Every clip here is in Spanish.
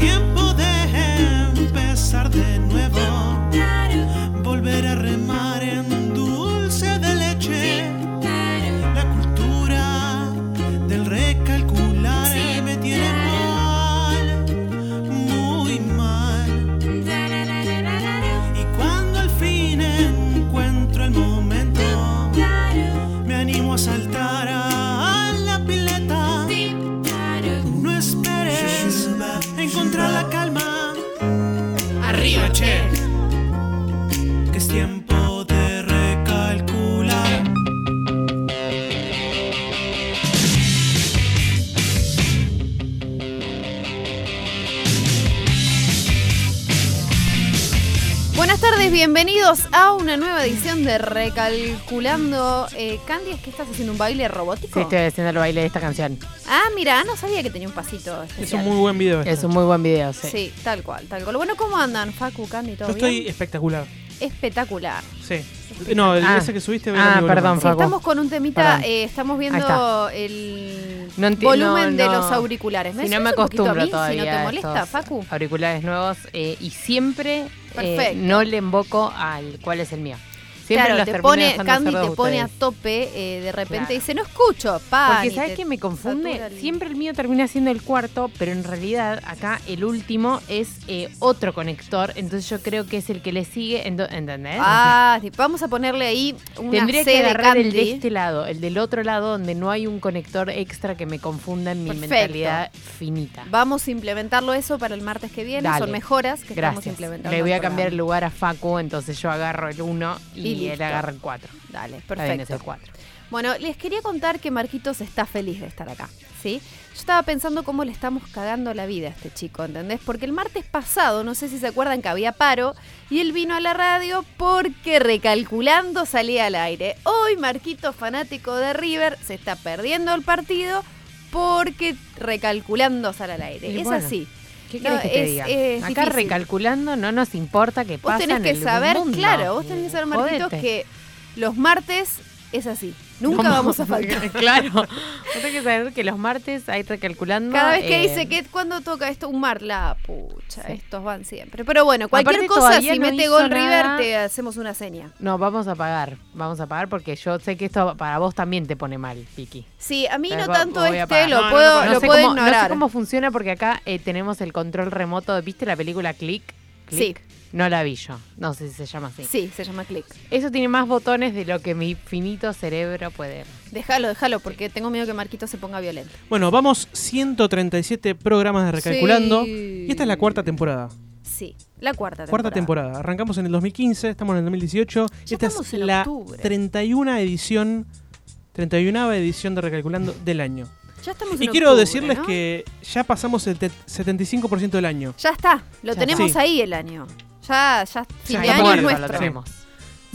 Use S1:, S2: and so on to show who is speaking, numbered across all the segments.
S1: Es
S2: una nueva edición de Recalculando. Eh, Candy, ¿es que estás haciendo un baile robótico?
S3: Sí, estoy haciendo el baile de esta canción.
S2: Ah, mira, no sabía que tenía un pasito
S1: Es un muy buen video. este.
S3: Es un muy buen video, sí.
S2: Sí, tal cual, tal cual. Bueno, ¿cómo andan, Facu, Candy, todo
S1: Yo estoy
S2: bien?
S1: espectacular.
S2: Espectacular.
S1: Sí. No, el
S3: Ah.
S1: ese que subiste.
S3: Ah, perdón,
S2: Sí, estamos con un temita, eh, estamos viendo el
S3: No
S2: volumen
S3: no,
S2: de los auriculares.
S3: Si no me
S2: un poquito a
S3: acostumbro
S2: mí,
S3: todavía.
S2: Si no te molesta, Facu.
S3: Auriculares nuevos eh, y siempre eh, no le invoco al cuál es el mío. Siempre
S2: Claro, te pone, Candy te pone a tope, eh, de repente
S3: Claro.
S2: dice, no escucho, pan.
S3: Porque ¿sabes qué me confunde? Siempre el mío termina siendo el cuarto, pero en realidad acá el último es eh, otro conector, entonces yo creo que es el que le sigue, ¿entendés?
S2: Ah, sí, vamos a ponerle ahí una
S3: Tendría
S2: C
S3: que
S2: de
S3: agarrar el de este lado, el del otro lado donde no hay un conector extra que me confunda en mi
S2: Perfecto.
S3: mentalidad finita.
S2: Vamos a implementarlo eso para el martes que viene.
S3: Dale.
S2: Son mejoras que estamos implementando.
S3: Le voy a cambiar el lugar a Facu, entonces yo agarro el 1 y,
S2: Y
S3: él
S2: listo.
S3: agarra el 4.
S2: Dale,
S3: el
S2: perfecto.
S3: 4.
S2: Bueno, les quería contar que Marquitos está feliz de estar acá, ¿sí? Yo estaba pensando cómo le estamos cagando la vida a este chico, ¿entendés? Porque el martes pasado, no sé si se acuerdan que había paro, y él vino a la radio porque recalculando salía al aire. Hoy Marquitos, fanático de River, se está perdiendo el partido porque recalculando sale al aire.
S3: Y
S2: es
S3: bueno,
S2: así.
S3: ¿Qué
S2: No,
S3: que te
S2: es-
S3: diga?
S2: es
S3: Acá
S2: difícil.
S3: recalculando no nos importa que
S2: Vos
S3: pasa
S2: tenés
S3: en
S2: que
S3: el
S2: saber,
S3: mundo.
S2: claro, vos tenés que saber, Marquitos,
S3: Jodete.
S2: que los martes es así. Nunca vamos a faltar.
S3: claro. Vos tenés que saber que los martes hay recalculando.
S2: Cada vez que
S3: eh,
S2: dice que cuando toca esto, un mar, la pucha,
S3: Sí.
S2: estos van siempre. Pero bueno, cualquier
S3: Aparte,
S2: cosa, si
S3: no
S2: mete gol
S3: nada.
S2: River, te hacemos una seña.
S3: No, vamos a pagar. Vamos a pagar porque yo sé que esto para vos también te pone mal, Vicky.
S2: Sí, a mí
S3: Pero
S2: no tanto este, lo
S1: No, no,
S2: puedo,
S1: no,
S2: lo
S3: sé
S2: puedo
S3: cómo, no
S2: ignorar.
S3: sé cómo funciona porque acá eh, tenemos el control remoto. ¿Viste la película Click? Click? No la vi yo. No sé si se llama así.
S2: Sí, se llama click.
S3: Eso tiene más botones de lo que mi finito cerebro puede.
S2: Déjalo, déjalo, porque tengo miedo que Marquito se ponga violento.
S1: Bueno, vamos 137 programas de Recalculando.
S2: Sí.
S1: Y esta es la cuarta temporada.
S2: Sí, la cuarta temporada.
S1: Cuarta temporada. Arrancamos en el 2015, estamos en el 2018.
S2: Ya
S1: esta
S2: estamos
S1: es
S2: en
S1: la
S2: octubre.
S1: 31 edición, 31 edición de Recalculando del año.
S2: Ya estamos
S1: Y
S2: en
S1: quiero
S2: octubre,
S1: decirles
S2: ¿no?
S1: que ya pasamos el te- 75% del año.
S2: Ya está, lo
S3: Ya
S2: tenemos
S1: está.
S2: ahí el año. Ya, ya, fin
S1: Ya
S2: de
S1: está
S2: año es
S1: muerto,
S2: nuestro.
S3: lo tenemos.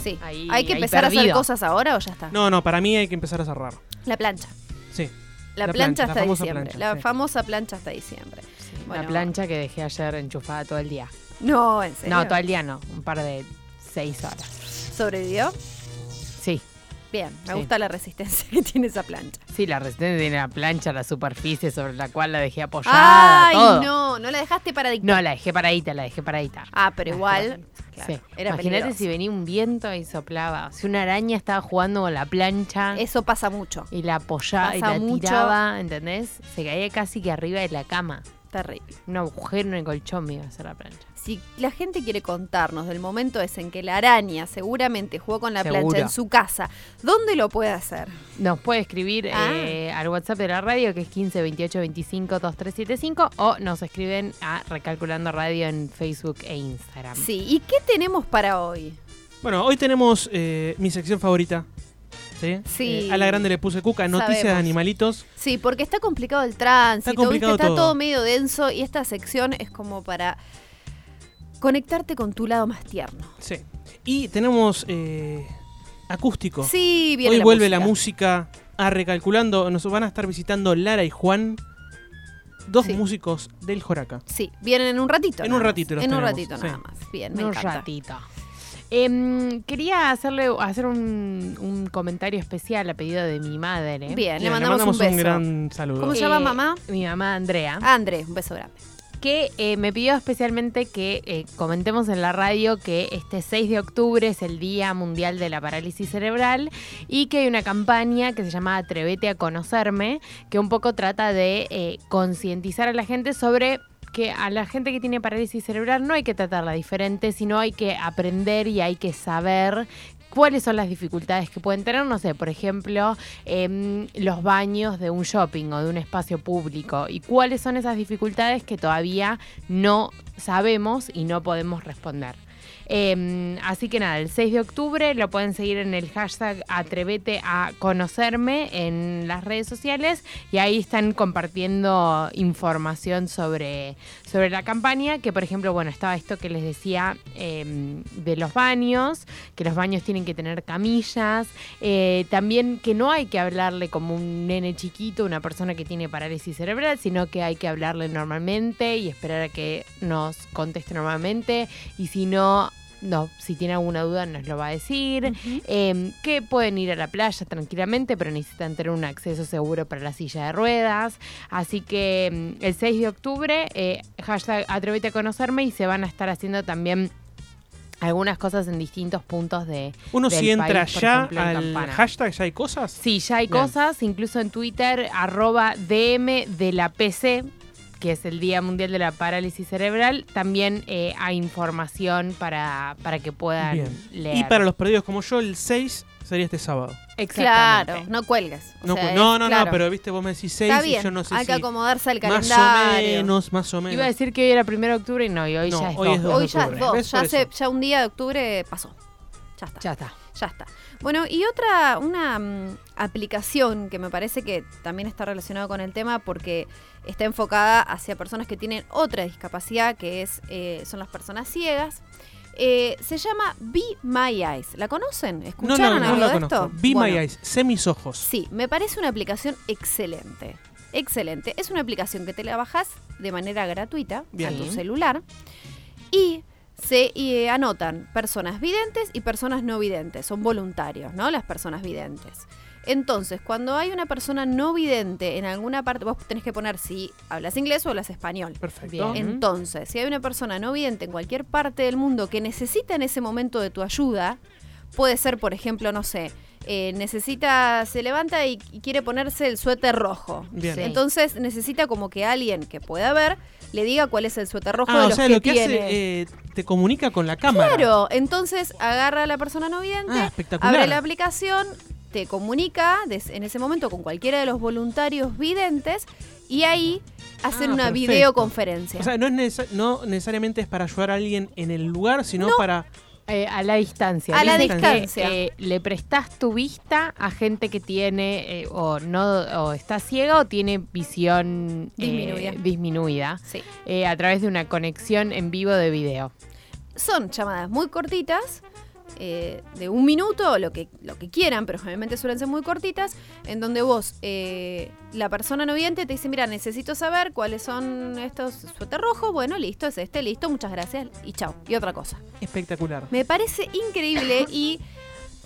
S2: Sí.
S3: Ahí-
S2: ¿Hay que
S3: ahí
S2: empezar a hacer
S3: perdido.
S2: cosas ahora o ya está?
S1: No, no, para mí hay que empezar a cerrar.
S2: La plancha.
S1: Sí.
S2: La,
S1: La
S2: plancha,
S1: plancha, la
S2: hasta
S1: famosa
S2: diciembre.
S1: plancha,
S2: la
S1: sí.
S2: famosa plancha hasta diciembre. Bueno.
S3: La plancha que dejé ayer enchufada todo el día.
S2: No, en serio.
S3: No, todo el día no. Un par de seis horas.
S2: ¿Sobrevivió?
S3: Sí.
S2: Bien, me
S3: Sí.
S2: gusta la resistencia que tiene esa plancha.
S3: Sí, la resistencia tiene la plancha, la superficie sobre la cual la dejé apoyada.
S2: ¡Ay,
S3: todo.
S2: no! No la dejaste para
S3: No, la dejé paradita, la dejé paradita.
S2: Ah, pero
S3: La
S2: igual. claro,
S3: sí. Imagínate si venía un viento y soplaba. Si una araña estaba jugando con la plancha
S2: Eso pasa mucho.
S3: y la apoyaba y la
S2: mucho.
S3: tiraba, ¿entendés? Se caía casi que arriba de la cama.
S2: Terrible.
S3: Un agujero en el colchón me iba a hacer la plancha.
S2: Si la gente quiere contarnos del momento ese en que la araña seguramente jugó con la plancha en su casa, ¿dónde lo puede hacer?
S3: Nos puede escribir
S2: Ah.
S3: eh, al WhatsApp de la radio que es 15 28 25 2375 o nos escriben a Recalculando Radio en Facebook e Instagram.
S2: Sí, ¿y qué tenemos para hoy?
S1: Bueno, hoy tenemos eh, mi sección favorita. ¿Sí?
S2: Sí.
S1: Eh, a la grande le puse cuca, noticias de animalitos.
S2: Sí, porque está complicado el tránsito,
S1: Está complicado
S2: ¿viste? está
S1: todo.
S2: todo medio denso y esta sección es como para conectarte con tu lado más tierno.
S1: Sí. Y tenemos eh, acústico.
S2: Sí, viene
S1: Hoy
S2: la
S1: vuelve
S2: música.
S1: la música a recalculando. Nos van a estar visitando Lara y Juan, dos
S2: Sí.
S1: músicos del Joraca.
S2: Sí, vienen en un ratito.
S1: En
S2: nada
S1: un
S2: más.
S1: ratito los
S2: En un ratito
S1: sí.
S2: nada más. Bien, me
S3: un
S2: encanta.
S3: ratito. Em, quería hacerle hacer un, un comentario especial a pedido de mi madre.
S2: Bien,
S1: Bien,
S2: le mandamos, un beso.
S1: gran saludo.
S2: ¿Cómo se llama mamá?
S3: Mi mamá Andrea.
S2: Ah, Andrés, un beso grande.
S3: que eh, me pidió especialmente que eh, comentemos en la radio que este 6 de octubre es el Día Mundial de la Parálisis Cerebral y que hay una campaña que se llama Atrévete a conocerme, que un poco trata de eh, concientizar a la gente sobre que a la gente que tiene parálisis cerebral no hay que tratarla diferente, sino hay que aprender y hay que saber cuáles son las dificultades que pueden tener, no sé, por ejemplo, em, los baños de un shopping o de un espacio público y cuáles son esas dificultades que todavía no sabemos y no podemos responder. Em, así que nada, el 6 de octubre lo pueden seguir en el hashtag Atrevete a conocerme en las redes sociales y ahí están compartiendo información sobre, sobre la campaña, que por ejemplo, bueno, estaba esto que les decía em, de los baños, que los baños tienen que tener camillas, eh, también que no hay que hablarle como un nene chiquito, una persona que tiene parálisis cerebral, sino que hay que hablarle normalmente y esperar a que nos conteste normalmente y si no no, si tiene alguna duda nos lo va a decir. Em, que pueden ir a la playa tranquilamente, pero necesitan tener un acceso seguro para la silla de ruedas. Así que em, el 6 de octubre, eh, hashtag Atrévete a conocerme y se van a estar haciendo también algunas cosas en distintos puntos de
S1: Uno
S3: del
S1: si entra
S3: país,
S1: ya
S3: ejemplo,
S1: al
S3: Campana.
S1: hashtag, ya hay cosas.
S3: Sí, ya hay
S1: Bien.
S3: cosas, incluso en Twitter, arroba DM de la PC, que es el Día Mundial de la Parálisis Cerebral, también eh, hay información para, para que puedan
S1: Bien.
S3: leer.
S1: Y para los perdidos como yo, el 6 sería este sábado.
S3: Exactamente.
S2: Claro, no cuelgues. O
S1: No,
S2: sea,
S1: cu- no, no,
S2: claro.
S1: no, pero viste, vos me decís 6
S2: Está
S1: y yo no sé
S2: hay
S1: si
S2: que acomodarse al
S1: más o
S2: calendario.
S1: menos, más o menos.
S3: Iba a decir que hoy era primero de octubre y no, y hoy
S1: No,
S3: ya es
S1: hoy es
S2: Hoy ya es
S1: octubre.
S2: dos,
S1: ¿Ves?
S2: ya,
S1: Por
S2: se-
S1: eso.
S2: ya un día de octubre pasó. Ya está.
S3: Ya está.
S2: Ya está. Bueno, y otra, una mm, aplicación que me parece que también está relacionada con el tema porque está enfocada hacia personas que tienen otra discapacidad, que es eh, son las personas ciegas. Eh, se llama Be My Eyes. ¿La conocen?
S1: No,
S2: ¿Escucharon
S1: no, no
S2: algo de esto?
S1: Be
S2: Bueno,
S1: My Eyes, sé mis ojos.
S2: Sí, me parece una aplicación excelente. Excelente. Es una aplicación que te la bajas de manera gratuita
S1: Bien.
S2: a tu celular y se eh, anotan personas videntes y personas no videntes. Son voluntarios, ¿no? Las personas videntes. Entonces, cuando hay una persona no vidente en alguna parte, vos tenés que poner si hablas inglés o hablas español.
S1: Perfecto.
S3: Bien.
S2: Entonces, si hay una persona no vidente en cualquier parte del mundo que necesita en ese momento de tu ayuda, puede ser, por ejemplo, no sé, eh, necesita, se levanta y, y quiere ponerse el suéter rojo.
S1: Bien.
S3: Sí.
S2: Entonces necesita como que alguien que pueda ver le diga cuál es el suéter rojo
S1: Ah,
S2: de
S1: o
S2: los
S1: sea,
S2: que
S1: lo que
S2: tiene.
S1: hace, eh, te comunica con la cámara.
S2: Claro, entonces agarra a la persona no vidente,
S1: Ah,
S2: abre la aplicación, te comunica des- en ese momento con cualquiera de los voluntarios videntes y ahí hacen
S1: Ah,
S2: una
S1: perfecto.
S2: videoconferencia.
S1: O sea, no, es necesa- no necesariamente es para ayudar a alguien en el lugar, sino para...
S3: Eh, a la distancia.
S2: A la
S3: que,
S2: distancia.
S3: eh, le prestás tu vista a gente que tiene eh, o no o está ciega o tiene visión eh,
S2: Disminuida.
S3: disminuida,
S2: Sí.
S3: eh, a través de una conexión en vivo de video.
S2: Son llamadas muy cortitas, eh, de un minuto, lo que, lo que quieran, pero generalmente suelen ser muy cortitas, en donde vos, eh, la persona no vidente, te dice, mira, necesito saber cuáles son estos suéter rojo, bueno, listo, es este, listo, muchas gracias, y chao, y otra cosa.
S1: Espectacular.
S2: Me parece increíble y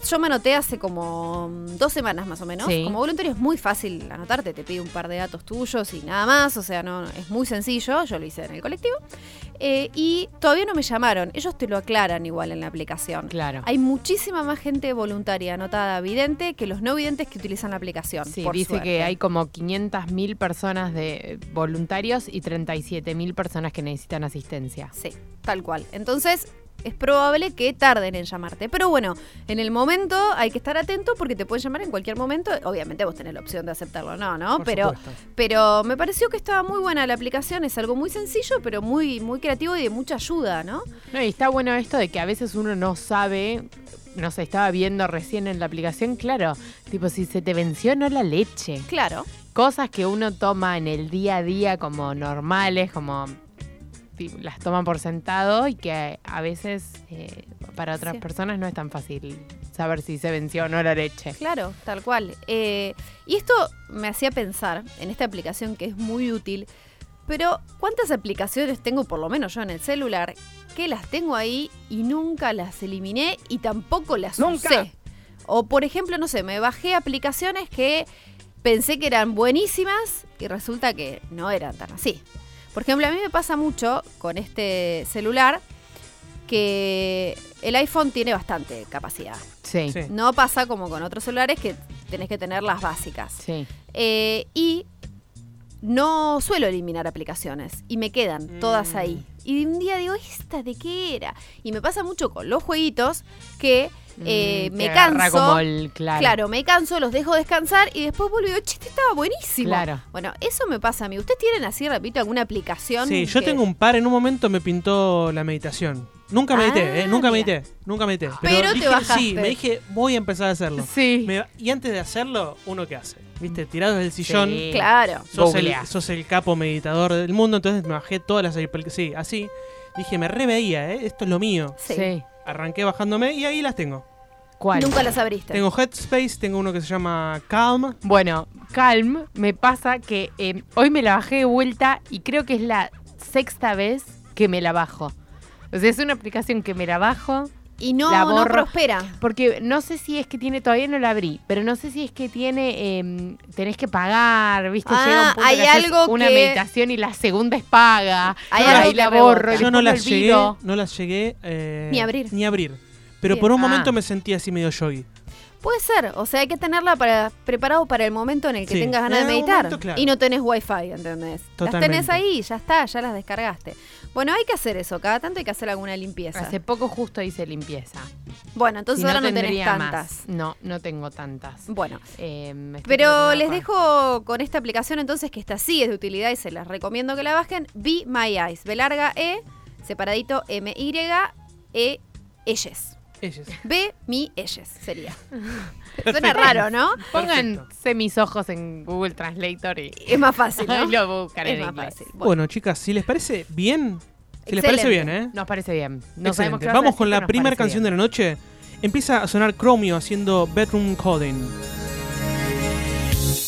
S2: yo me anoté hace como mm, dos semanas más o menos.
S3: Sí.
S2: Como voluntario es muy fácil anotarte, te pide un par de datos tuyos y nada más, o sea, no es muy sencillo, yo lo hice en el colectivo. Eh, y todavía no me llamaron, ellos te lo aclaran igual en la aplicación.
S3: Claro.
S2: Hay muchísima más gente voluntaria anotada vidente que los no videntes que utilizan la aplicación.
S3: Sí,
S2: por
S3: dice
S2: suerte.
S3: que hay como 500.000 personas de voluntarios y 37.000 personas que necesitan asistencia.
S2: Sí, tal cual. Entonces, es probable que tarden en llamarte. Pero bueno, en el momento hay que estar atento porque te pueden llamar en cualquier momento. Obviamente vos tenés la opción de aceptarlo o no, ¿no?
S1: Por
S2: Pero,
S1: supuesto.
S2: pero me pareció que estaba muy buena la aplicación. Es algo muy sencillo, pero muy, muy creativo y de mucha ayuda, ¿no?
S3: No, y está bueno esto de que a veces uno no sabe, no sé, estaba viendo recién en la aplicación, claro, tipo si se te venció no la leche.
S2: Claro.
S3: Cosas que uno toma en el día a día como normales, como las toman por sentado y que a veces eh, para otras
S2: Sí.
S3: personas no es tan fácil saber si se venció o no la leche.
S2: Claro, tal cual. Eh, y esto me hacía pensar en esta aplicación que es muy útil, pero ¿cuántas aplicaciones tengo, por lo menos yo en el celular, que las tengo ahí y nunca las eliminé y tampoco las
S4: ¡Nunca!
S2: usé? O por ejemplo, no sé, me bajé aplicaciones que pensé que eran buenísimas y resulta que no eran tan así. Por ejemplo, a mí me pasa mucho con este celular que el iPhone tiene bastante capacidad.
S3: Sí.
S1: Sí.
S2: No pasa como con otros celulares que tenés que tener las básicas.
S3: Sí.
S2: Eh, y no suelo eliminar aplicaciones y me quedan todas
S1: Mm.
S2: ahí. Y un día digo, ¿esta de qué era? Y me pasa mucho con los jueguitos que eh,
S3: Mm,
S2: me
S3: te
S2: canso.
S3: como el- claro.
S2: Claro, me canso, los dejo descansar y después vuelvo y digo, chiste, estaba buenísimo.
S3: Claro.
S2: Bueno, eso me pasa a mí. ¿Ustedes tienen así, repito, alguna aplicación?
S1: Sí, yo
S2: que-
S1: tengo un par, en un momento me pintó la meditación. Nunca medité,
S2: Ah,
S1: eh, nunca
S2: mira.
S1: medité, nunca medité.
S2: Pero te
S1: dije,
S2: bajaste.
S1: Sí, me dije, voy a empezar a hacerlo.
S3: Sí.
S1: Me- y antes de hacerlo, ¿uno qué hace? ¿Viste? Tirado del sillón,
S3: Sí.
S2: Claro.
S1: sos, el, sos el capo meditador del mundo, entonces me bajé todas las Sí, así. Dije, me reveía, ¿eh? Esto es lo mío.
S2: Sí.
S3: Sí.
S1: Arranqué bajándome y ahí las tengo.
S3: ¿Cuál?
S2: Nunca las abriste.
S1: Tengo Headspace, tengo uno que se llama Calm.
S3: Bueno, Calm, me pasa que eh, hoy me la bajé de vuelta y creo que es la sexta vez que me la bajo. O sea, es una aplicación que me la bajo
S2: y no,
S3: la
S2: no
S3: borro.
S2: prospera.
S3: porque no sé si es que tiene, todavía no la abrí, pero no sé si es que tiene, eh, tenés que pagar, ¿viste?
S2: Ah,
S3: Llega un punto
S2: hay
S3: que haces
S2: algo
S3: una
S2: que-
S3: meditación y la segunda es paga.
S2: Hay
S3: y
S2: algo
S3: ahí
S2: que
S3: la borro. y
S1: Yo no las
S3: me
S1: llegué, no las llegué eh,
S2: Ni abrir.
S1: Ni abrir. Pero
S2: Bien.
S1: por un
S3: Ah.
S1: momento me sentí así medio yogi.
S2: Puede ser, o sea, hay que tenerla para, preparado para el momento en el que
S1: Sí.
S2: tengas ganas de meditar.
S1: momento, claro.
S2: Y no tenés wifi, ¿entendés? Las
S1: Totalmente.
S2: tenés ahí, ya está, ya las descargaste. Bueno, hay que hacer eso, cada tanto hay que hacer alguna limpieza.
S3: Hace poco justo hice limpieza.
S2: Bueno, entonces
S3: Si
S2: ahora no, tenés
S3: tendría
S2: tantas.
S3: más. No, no tengo tantas.
S2: Bueno,
S3: Eh,
S2: pero les dejo con esta aplicación entonces que esta sí es de utilidad y se las recomiendo que la bajen. Be My Eyes, B larga E, separadito M Y E Eyes.
S1: Ellas.
S2: B mi Eyes sería. Suena raro, ¿no?
S3: Pónganse
S1: Perfecto.
S3: mis ojos en Google Translator y
S2: Es más fácil, ¿no?
S3: y lo buscan
S2: es
S3: en
S2: más
S3: inglés.
S2: fácil.
S1: Bueno. chicas, si les parece bien, si les parece
S2: Excelente.
S1: bien, ¿eh?
S3: Nos parece bien. No sabemos
S1: Excelente.
S3: a
S1: Vamos con la
S3: nos
S1: primera canción
S3: bien.
S1: de la noche. Empieza a sonar Chromio haciendo Bedroom Coding.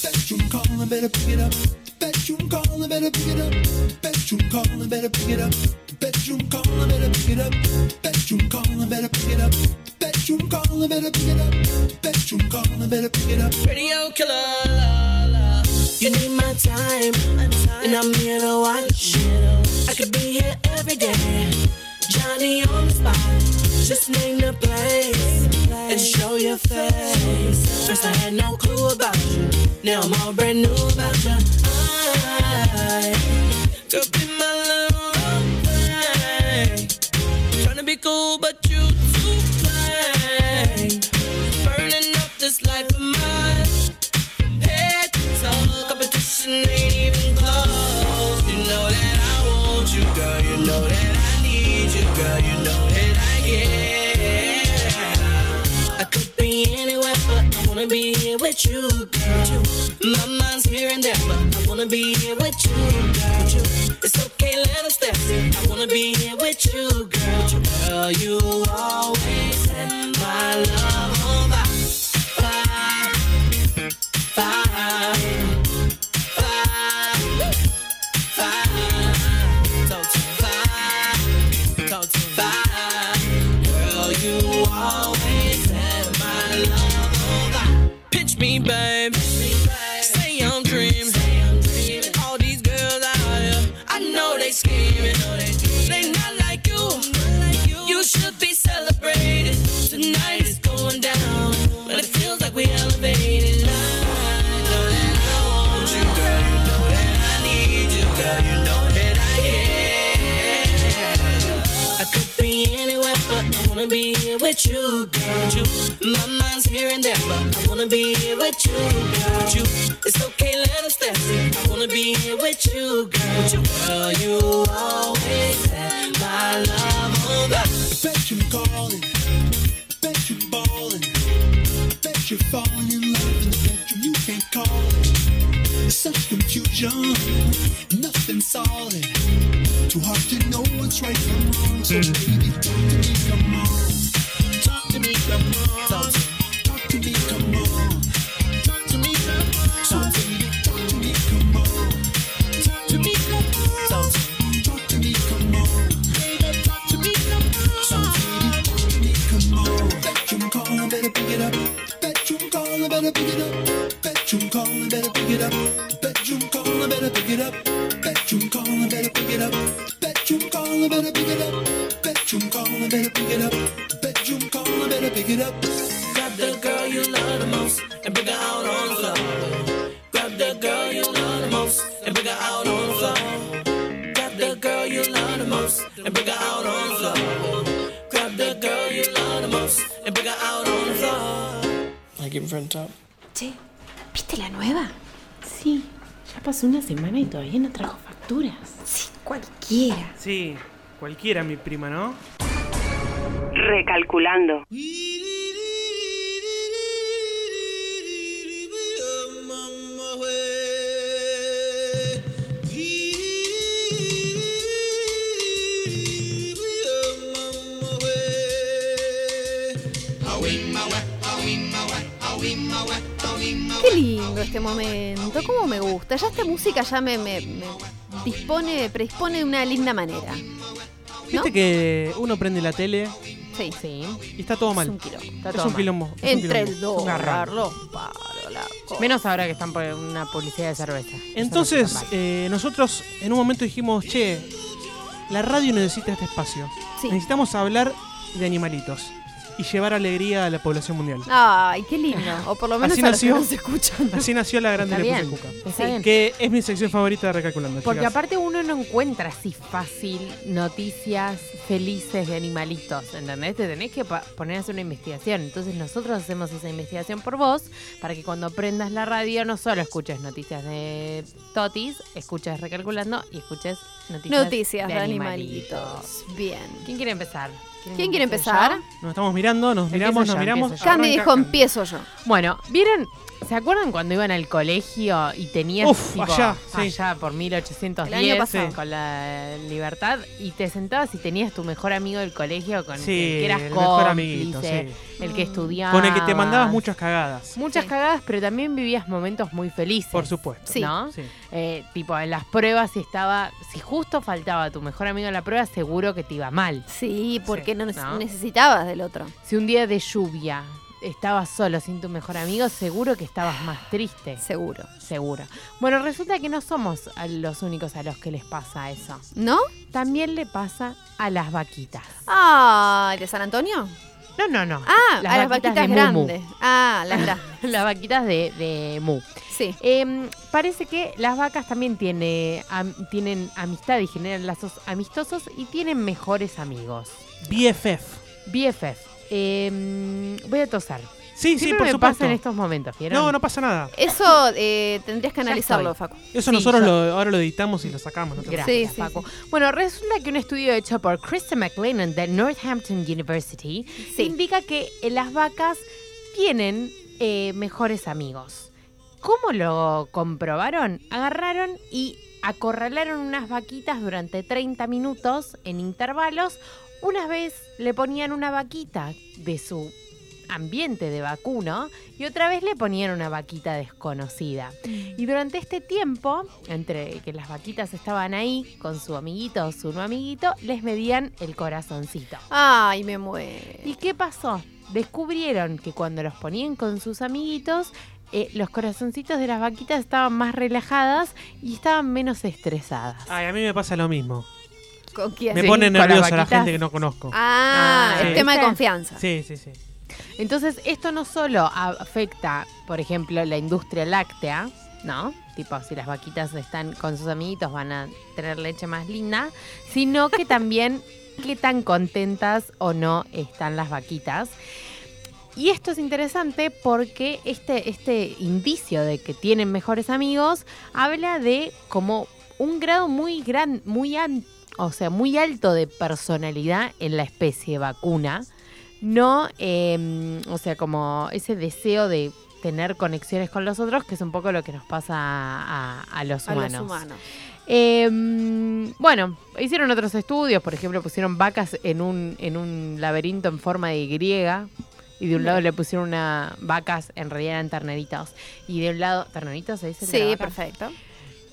S4: Bedroom calling, better pick it up. Bedroom calling, better pick it up. Bedroom calling, better pick it up. Bedroom calling, better pick it up. Bedroom calling, better pick it up. Bedroom calling, better pick it up. Bedroom calling, better pick it up. Radio killer. You need my time, and I'm here to watch. I could be here every day. Johnny on the spot. Just name the place and show your face. First I had no clue about you. Now I'm all brand new about you. I could be my cool, but you too plain. Burning up this life of mine. Head to toe, competition ain't even close. You know that I want you, girl. You know that I need you, girl. You know that I care. Wanna be here with you, girl. My mind's here and there, but I wanna be here with you, girl. It's okay, let us dance. I wanna be here with you, girl. Girl, you always set my love
S5: front top.
S2: Che, ¿viste la nueva?
S3: Sí, ya pasó una semana y todavía no trajo facturas.
S2: Sí, cualquiera.
S1: Sí, cualquiera mi prima, ¿no?
S6: Recalculando.
S2: Lindo este momento, cómo me gusta. Ya esta música ya me, me- me dispone, predispone de una linda manera.
S1: Viste
S2: ¿No?
S1: que uno prende la tele
S2: Sí,
S3: Sí,
S1: y está todo
S2: es
S1: mal.
S2: un quilombo.
S3: está
S1: Es
S3: todo
S1: un
S3: mal.
S1: quilombo. es un
S2: Entre el
S1: quilombo.
S2: dólar, los paros, la cosa.
S3: Menos ahora que están por una publicidad de cerveza. No
S1: Entonces, eh, nosotros en un momento dijimos, che, la radio necesita este espacio.
S2: Sí.
S1: Necesitamos hablar de animalitos y llevar alegría a la población mundial.
S2: Ay, qué lindo. O por lo menos
S1: Así
S2: a los que
S1: nació.
S2: nos escuchan.
S1: Así nació la grande
S3: Está
S1: Le Puse Cuca.
S3: está
S2: Sí.
S3: bien.
S1: Que es mi sección favorita de Recalculando.
S3: Porque
S1: chicas.
S3: aparte uno no encuentra así fácil noticias felices de animalitos, ¿entendés? Te tenés que pa- poner a hacer una investigación. Entonces nosotros hacemos esa investigación por vos para que cuando prendas la radio no solo escuches noticias de totis, escuches recalculando y escuches noticias,
S2: Noticias de,
S3: de
S2: animalitos. Bien.
S3: ¿Quién quiere empezar?
S2: ¿Quién quiere empezar?
S3: yo?
S1: Nos estamos mirando, nos
S3: Empiezo
S1: miramos,
S3: yo,
S1: nos miramos.
S3: empiezo yo.
S2: Candy dijo, empiezo yo.
S3: Bueno, ¿vieron? ¿Se acuerdan cuando iban al colegio y tenías
S1: Uf,
S3: tipo,
S1: allá, sí.
S3: allá por 1810
S2: El año pasado.
S3: con la libertad y te sentabas y tenías tu mejor amigo del colegio con
S1: Sí,
S3: el que eras
S1: el mejor amiguito,
S3: cómplice, el que estudiaba.
S1: Con el que te mandabas muchas cagadas.
S3: Muchas
S2: Sí.
S3: cagadas, pero también vivías momentos muy felices.
S1: Por supuesto.
S2: Sí.
S3: ¿No?
S1: Sí.
S3: Eh, tipo, en las pruebas, si estaba, si justo faltaba tu mejor amigo en la prueba, seguro que te iba mal.
S2: Sí, porque no,
S3: ¿no?
S2: necesitabas del otro.
S3: Si un día de lluvia estabas solo sin tu mejor amigo, seguro que estabas más triste.
S2: Seguro.
S3: Seguro. Bueno, resulta que no somos a los únicos a los que les pasa eso.
S2: ¿No?
S3: También le pasa a las vaquitas.
S2: Ah, ¿de San Antonio?
S3: No, no, no.
S2: Ah, a las vaquitas
S3: de Mumu.
S2: grandes. Ah, las
S3: las vaquitas de, de Mu.
S2: Sí.
S3: Em, parece que las vacas también tiene, am- tienen amistad y generan lazos amistosos y tienen mejores amigos.
S1: BFF.
S3: BFF. Em, voy a tosar.
S1: Sí, sí, por
S3: me
S1: supuesto.
S3: pasa en estos momentos, ¿vieron?
S1: No, no pasa nada.
S2: Eso eh, tendrías que analizarlo. Facu.
S1: Eso
S3: Sí,
S1: nosotros lo- ahora lo editamos y lo sacamos. no
S3: Gracias,
S2: Sí.
S3: Bueno, resulta que un estudio hecho por Kristen McLennan de Northampton University
S2: Sí.
S3: indica que eh, las vacas tienen eh, mejores amigos. ¿Cómo lo comprobaron? Agarraron y acorralaron unas vaquitas durante 30 minutos en intervalos. Una vez le ponían una vaquita de su ambiente de vacuno y otra vez le ponían una vaquita desconocida. Y durante este tiempo, entre que las vaquitas estaban ahí con su amiguito o su no amiguito, les medían el corazoncito.
S2: Ay, me muero.
S3: ¿Y qué pasó? Descubrieron que cuando los ponían con sus amiguitos, eh, los corazoncitos de las vaquitas estaban más relajadas y estaban menos estresadas.
S1: Ay, a mí me pasa lo mismo.
S2: ¿Con quién?
S1: Me
S3: Sí,
S1: pone nervioso la gente que no conozco.
S2: Ah,
S3: Ah,
S2: el tema de confianza.
S1: Sí, sí, sí.
S3: Entonces, esto no solo afecta, por ejemplo, la industria láctea, ¿no? Tipo, si las vaquitas están con sus amiguitos van a tener leche más linda, sino que también qué tan contentas o no están las vaquitas. Y esto es interesante porque este, este indicio de que tienen mejores amigos habla de como un grado muy gran, muy an- o sea, muy alto de personalidad en la especie vacuna. No, eh, o sea, como ese deseo de tener conexiones con los otros, que es un poco lo que nos pasa a, a los
S2: A
S3: humanos.
S2: los humanos.
S3: Eh, bueno, hicieron otros estudios, por ejemplo, pusieron vacas en un, en un laberinto en forma de Y. Y de un lado le pusieron una vacas, en realidad eran terneritos. Y de un lado, ¿terneritos se dice?
S2: Sí, perfecto.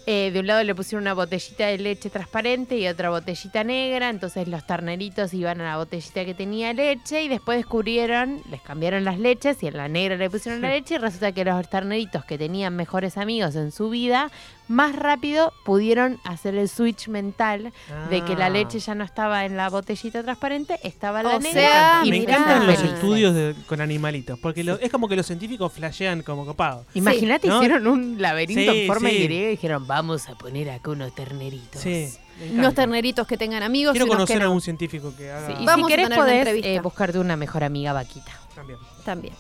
S3: Eh, de un lado le pusieron una botellita de leche transparente y otra botellita negra, entonces los terneritos iban a la botellita que tenía leche y después descubrieron, les cambiaron las leches y en la negra le pusieron la leche y resulta que los terneritos que tenían mejores amigos en su vida más rápido pudieron hacer el switch mental de que la
S1: Ah.
S3: leche ya no estaba en la botellita transparente, estaba en la
S2: O
S3: negra.
S2: sea,
S3: y
S1: Me
S2: mirá.
S1: encantan los estudios de- con animalitos, porque lo- es como que los científicos flashean como copados.
S3: Imagínate,
S1: ¿no?
S3: hicieron un laberinto
S1: Sí,
S3: en forma
S1: sí.
S3: de griega y dijeron, vamos a poner acá unos terneritos.
S1: Sí,
S2: Unos terneritos que tengan amigos
S1: Quiero
S2: y que
S1: conocer a un científico que haga
S3: Sí, Y
S2: Vamos
S3: si querés podés eh, buscarte una mejor amiga vaquita.
S1: también.
S2: También.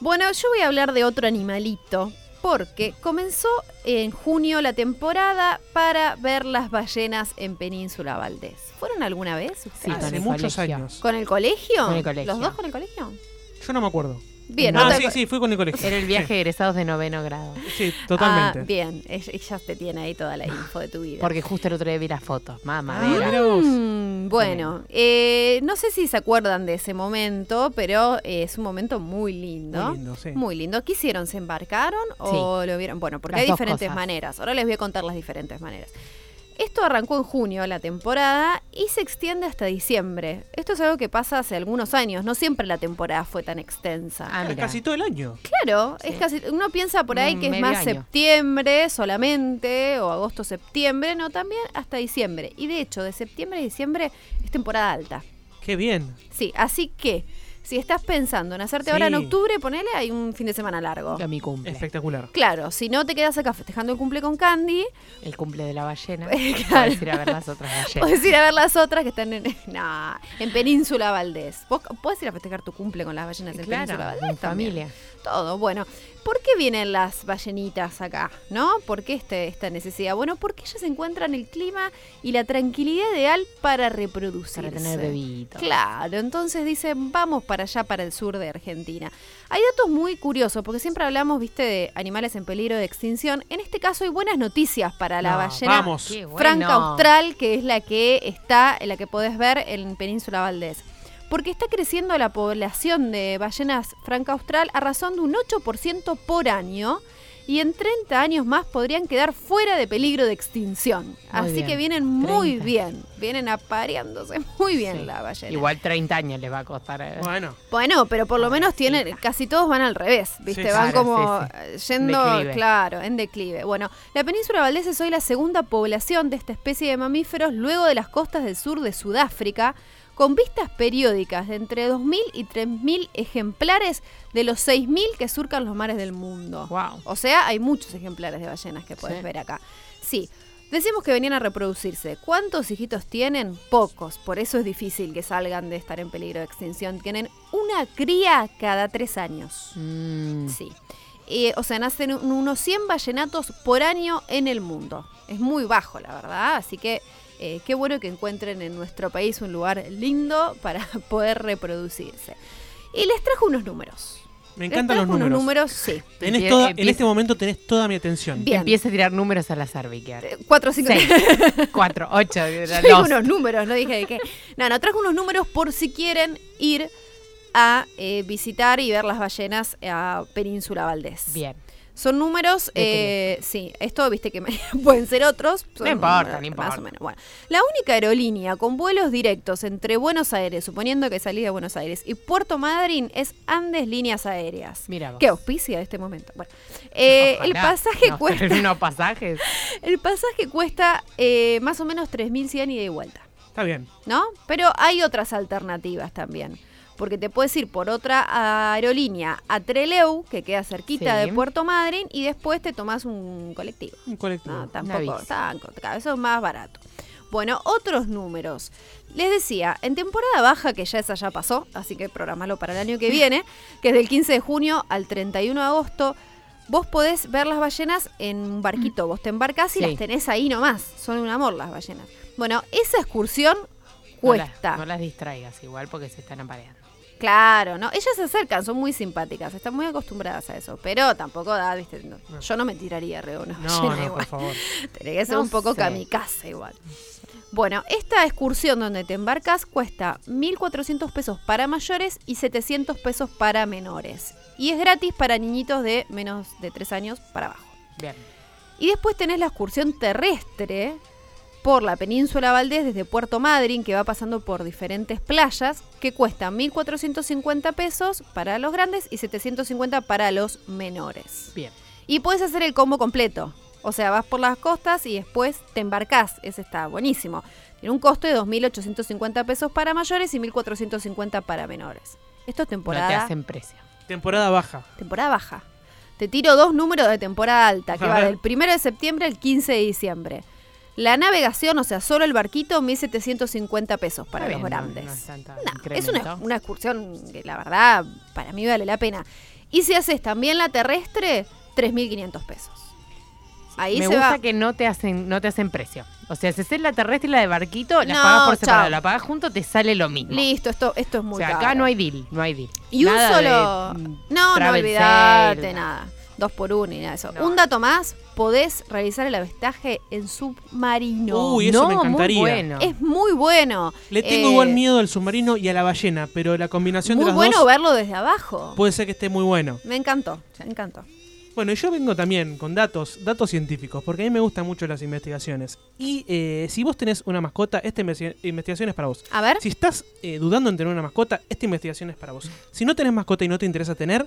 S2: Bueno, yo voy a hablar de otro animalito. Porque comenzó en junio la temporada para ver las ballenas en Península Valdés. ¿Fueron alguna vez?
S3: Sí,
S2: ustedes?
S1: Hace
S3: el
S1: muchos
S3: colegio.
S1: años.
S2: ¿Con el colegio?
S3: Con el colegio.
S2: ¿Los dos con el colegio?
S1: Yo no me acuerdo.
S2: Bien,
S1: ah,
S2: no te
S1: sí, sí, fui con el colegio.
S3: Era el viaje de egresados de noveno grado.
S1: Sí, totalmente.
S2: Ah, bien, ella ella te tiene ahí toda la info de tu vida.
S3: Porque justo el otro día vi las fotos. Mamá,
S1: Ah,
S3: mira.
S1: vos.
S2: Mm, bueno, eh, no sé si se acuerdan de ese momento, pero eh, es un momento muy lindo.
S1: Muy lindo, sí.
S2: Muy lindo. ¿Qué hicieron? ¿Se embarcaron o lo vieron? Bueno, porque
S3: Las
S2: hay
S3: dos
S2: diferentes
S3: cosas.
S2: maneras. Ahora les voy a contar las diferentes maneras. Esto arrancó en junio, la temporada, y se extiende hasta diciembre. Esto es algo que pasa hace algunos años. No siempre la temporada fue tan extensa.
S3: Ah,
S1: Es casi todo el año.
S2: Claro,
S3: Sí.
S2: es casi. Uno piensa por ahí que es más
S3: año.
S2: septiembre solamente, o agosto-septiembre, no, también hasta diciembre. Y de hecho, de septiembre a diciembre es temporada alta.
S1: Qué bien.
S2: Sí, así que si estás pensando en hacerte ahora en octubre, ponele hay un fin de semana largo.
S3: A mi cumple.
S1: Espectacular.
S2: Claro, si no te quedas acá festejando el cumple con Candy,
S3: El cumple de la ballena.
S2: Claro.
S3: Puedes ir a ver las otras ballenas.
S2: puedes ir a ver las otras que están en, Península Valdés. Vos podés ir a festejar tu cumple con las ballenas en Península
S3: Claro,
S2: Valdés.
S3: en
S2: también.
S3: familia.
S2: Todo. Bueno, ¿por qué vienen las ballenitas acá? ¿No? ¿Por qué este, esta necesidad? Bueno, porque ellas encuentran el clima y la tranquilidad ideal para reproducirse.
S3: Para tener bebitos.
S2: Claro, entonces dicen, vamos para allá, para el sur de Argentina. Hay datos muy curiosos, porque siempre hablamos, viste, de animales en peligro de extinción. En este caso hay buenas noticias para la ballena
S1: Vamos.
S3: Bueno.
S2: franca austral, que es la que está, en la que podés ver en Península Valdés. Porque está creciendo la población de ballenas franca austral a razón de un 8% por año y en 30 años más podrían quedar fuera de peligro de extinción. Así
S3: bien.
S2: que vienen muy
S3: 30.
S2: bien, vienen apareándose muy bien
S3: Sí.
S2: la ballena.
S3: Igual 30 años les va a costar. eh.
S1: Bueno,
S2: Bueno, pero por lo menos tienen, casi todos van al revés, ¿viste?
S1: Sí,
S2: van
S3: claro,
S2: como
S3: sí,
S2: eh, yendo,
S3: Declive.
S2: claro, en declive. Bueno, la península Valdés es hoy la segunda población de esta especie de mamíferos luego de las costas del sur de Sudáfrica, con vistas periódicas de entre 2.000 y 3.000 ejemplares de los 6.000 que surcan los mares del mundo.
S3: Wow.
S2: O sea, hay muchos ejemplares de ballenas que puedes
S3: Sí.
S2: ver acá. Sí. Decimos que venían a reproducirse. ¿Cuántos hijitos tienen? Pocos. Por eso es difícil que salgan de estar en peligro de extinción. Tienen una cría cada tres años.
S3: Mm,
S2: Sí. Eh, o sea, nacen un- unos 100 ballenatos por año en el mundo. Es muy bajo, la verdad. Así que eh, qué bueno que encuentren en nuestro país un lugar lindo para poder reproducirse. Y les trajo unos números.
S1: me encantan los números.
S2: números, sí.
S1: Tenés toda- en este momento tenés toda mi atención.
S2: Bien.
S3: Empieza a tirar números al azar, Vicky.
S2: Eh, Cuatro, cinco.
S3: Seis, cuatro, ocho,
S2: Yo unos números, no dije de qué. No, no, trajo unos números por si quieren ir a eh, visitar y ver las ballenas a Península Valdés.
S3: Bien.
S2: Son números,
S3: ¿De
S2: eh, sí, esto viste que pueden ser otros. son
S3: No importa,
S2: números,
S3: no
S2: Más
S3: importa.
S2: o menos. Bueno, la única aerolínea con vuelos directos entre Buenos Aires, suponiendo que salís de Buenos Aires, y Puerto Madryn es Andes Líneas Aéreas.
S3: Mira vos.
S2: ¿Qué auspicia este momento? Bueno, eh, el pasaje
S3: No,
S2: cuesta.
S3: Unos pasajes.
S2: El pasaje cuesta eh, más o menos 3.100 ida y vuelta.
S1: Está bien.
S2: ¿no? Pero hay otras alternativas también. Porque te puedes ir por otra aerolínea a Treleu, que queda cerquita
S3: Sí.
S2: de Puerto Madryn, y después te tomas un colectivo.
S1: Un colectivo.
S2: No, tampoco, vez es más barato. Bueno, otros números. Les decía, en temporada baja, que ya esa ya pasó, así que programalo para el año que viene, que es del 15 de junio al 31 de agosto, vos podés ver las ballenas en un barquito. Vos te embarcás y
S3: Sí.
S2: las tenés ahí nomás. Son un amor las ballenas. Bueno, esa excursión
S3: No las-
S2: cuesta.
S3: No las, distraigas igual porque se están apareando.
S2: Claro, ¿no? Ellas se acercan, son muy simpáticas, están muy acostumbradas a eso. Pero tampoco da, viste, no-
S1: No.
S2: yo no me tiraría re una
S1: No, no,
S2: igual.
S1: por favor.
S2: Tiene que ser
S3: No
S2: un poco
S3: sé.
S2: kamikaze igual. Bueno, esta excursión donde te embarcas cuesta 1.400 pesos para mayores y 700 pesos para menores. Y es gratis para niñitos de menos de 3 años para abajo.
S3: Bien.
S2: Y después tenés la excursión terrestre por la península Valdés desde Puerto Madryn, que va pasando por diferentes playas, que cuesta 1.450 pesos para los grandes y 750 para los menores.
S3: Bien.
S2: Y puedes hacer el combo completo. O sea, vas por las costas y después te embarcás. Ese está buenísimo. Tiene un costo de 2.850 pesos para mayores y 1.450 para menores. Esto es
S3: No
S2: temporada,
S3: te hacen precio.
S1: Temporada baja.
S2: temporada baja. Te tiro dos números de temporada alta, que va del 1 de septiembre al 15 de diciembre. La navegación, o sea, solo el barquito, 1.750 pesos para
S3: Está
S2: los
S3: bien,
S2: grandes.
S3: no es tanto
S2: No, es una, excursión que la verdad para mí vale la pena. Y si haces también la terrestre, 3.500 pesos. Ahí
S3: Me
S2: se
S3: gusta
S2: va.
S3: que no te hacen no te hacen precio. O sea, si haces la terrestre y la de barquito, las
S2: No,
S3: pagas por separado.
S2: chao.
S3: La pagas junto, te sale lo mismo.
S2: Listo, esto, esto es
S3: o
S2: muy
S3: sea, acá no hay deal, no hay deal.
S2: Y un
S3: Nada
S2: solo.
S3: de, mm,
S2: no, no olvidate
S3: sale.
S2: nada. Dos por uno y nada de eso.
S3: No.
S2: Un dato más: podés realizar el avistaje en submarino.
S1: Uy, eso
S3: no,
S1: me encantaría.
S3: Muy bueno.
S2: Es muy bueno.
S1: Le tengo
S2: Eh,
S1: igual miedo al submarino y a la ballena, pero la combinación de
S2: Muy
S1: las
S2: bueno
S1: dos
S2: verlo desde abajo.
S1: puede ser que esté muy bueno.
S2: Me encantó, me encantó.
S1: Bueno, y yo vengo también con datos, datos científicos, porque a mí me gustan mucho las investigaciones. Y eh, si vos tenés una mascota, esta investi- investigación es para vos.
S2: A ver.
S1: Si estás eh, dudando en tener una mascota, esta investigación es para vos. Si no tenés mascota y no te interesa tener,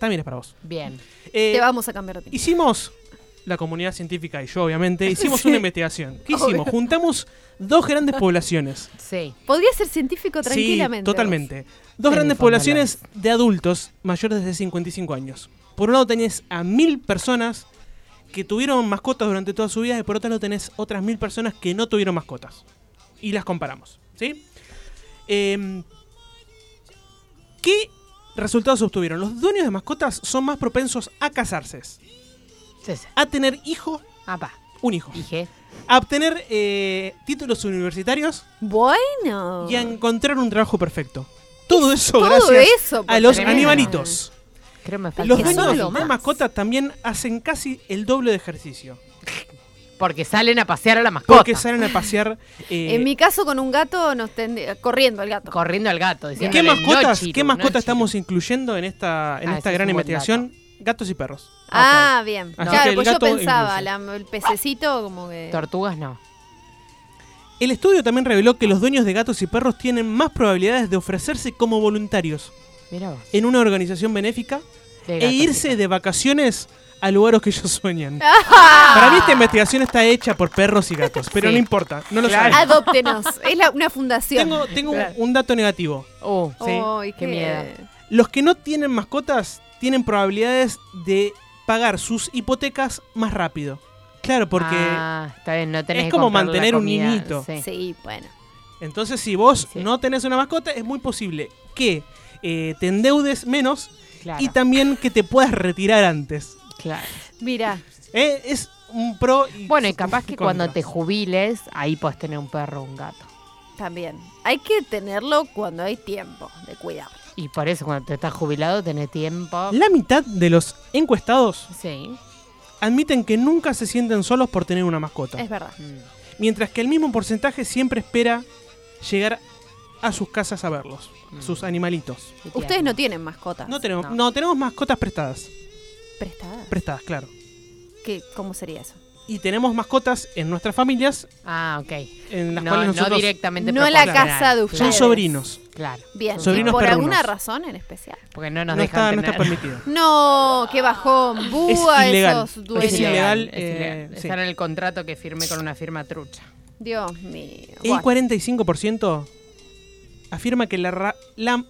S1: también es para vos.
S3: Bien.
S1: Eh,
S2: Te vamos a cambiar de opinión.
S1: Hicimos, la comunidad científica y yo obviamente, hicimos una investigación. ¿Qué
S2: Obvio.
S1: hicimos? Juntamos dos grandes poblaciones.
S3: Sí.
S2: Podría ser científico tranquilamente.
S1: Sí, totalmente. Dos
S3: En
S1: grandes poblaciones de adultos mayores de 55 años. Por un lado tenés a mil personas que tuvieron mascotas durante toda su vida y por otro lado tenés otras mil personas que no tuvieron mascotas. Y las comparamos. ¿Sí? Em, ¿Qué resultados obtuvieron? Los dueños de mascotas son más propensos a casarse, a tener hijo,
S3: va.
S1: un hijo, a obtener eh, títulos universitarios
S2: Bueno.
S1: y a encontrar un trabajo perfecto. Todo eso
S2: Todo
S1: gracias
S2: eso,
S1: a los
S3: tremendo.
S1: animalitos.
S3: Creo me falta
S1: Los
S2: que
S1: dueños de
S2: más.
S1: mascotas también hacen casi el doble de ejercicio.
S3: Porque salen a pasear a la mascota.
S1: Porque salen a pasear. eh,
S2: En mi caso, con un gato, nos tendría- corriendo el gato.
S3: Corriendo al gato.
S1: ¿Qué mascotas,
S3: "No, Chiru,
S1: ¿qué
S3: no,
S1: mascotas
S3: Chiru".
S1: estamos incluyendo en esta, en
S3: Ah,
S1: esta gran investigación? Gatos y perros.
S2: Ah, bien.
S1: Así
S2: claro, pues yo pensaba, la- el pececito como que...
S3: Tortugas no.
S1: El estudio también reveló que los dueños de gatos y perros tienen más probabilidades de ofrecerse como voluntarios
S3: vos.
S1: en una organización benéfica e irse de vacaciones a lugares que ellos sueñan.
S2: Ah.
S1: Para mí esta investigación está hecha por perros y gatos, pero
S3: Sí.
S1: no importa, no lo
S3: Claro.
S1: sabemos.
S2: Adóptenos. es la- una fundación.
S1: Tengo, tengo
S3: Claro.
S1: un dato negativo.
S3: Oh,
S1: Sí.
S3: Qué miedo.
S1: Los que no tienen mascotas tienen probabilidades de pagar sus hipotecas más rápido. Claro, porque
S3: Ah, está bien, no tenés
S1: es como mantener un niñito.
S3: Sí.
S2: Sí, bueno.
S1: entonces si vos
S3: Sí.
S1: no tenés una mascota es muy posible que eh, te endeudes menos
S3: Claro,
S1: y también que te puedas retirar antes.
S3: Claro.
S2: Mira,
S1: Eh, es un pro y
S3: Bueno, y capaz que
S1: contra.
S3: cuando te jubiles, ahí podés tener un perro o un gato.
S2: también. Hay que tenerlo cuando hay tiempo de cuidar.
S3: Y por eso cuando te estás jubilado tenés tiempo.
S1: La mitad de los encuestados
S3: Sí.
S1: admiten que nunca se sienten solos por tener una mascota.
S2: Es verdad.
S3: Mm.
S1: Mientras que el mismo porcentaje siempre espera llegar a sus casas a verlos,
S3: Mm.
S1: sus animalitos.
S2: Ustedes no tienen mascotas.
S1: No tenemos,
S3: No.
S1: no. tenemos mascotas prestadas.
S2: Prestadas.
S1: Prestadas, claro.
S2: ¿Qué, ¿Cómo sería eso?
S1: Y tenemos mascotas en nuestras familias
S3: Ah, ok.
S1: en las
S3: No,
S1: cuales
S3: no directamente
S2: No en la casa de
S1: son
S2: ustedes.
S1: sobrinos.
S3: Claro,
S2: Bien.
S1: Sobrinos
S2: ¿Y por
S1: perrunos.
S2: alguna razón en especial?
S3: porque no nos
S1: No
S3: dejan
S1: está, no está permitido.
S2: No, qué bajón. Búa
S1: ilegal.
S2: esos
S1: Es
S2: dueños.
S1: ilegal,
S3: es
S1: eh,
S3: ilegal.
S1: sí.
S3: Está en el contrato que firmé con una firma trucha.
S2: Dios mío.
S1: El
S2: Bueno,
S1: 45% afirma que la, ra- la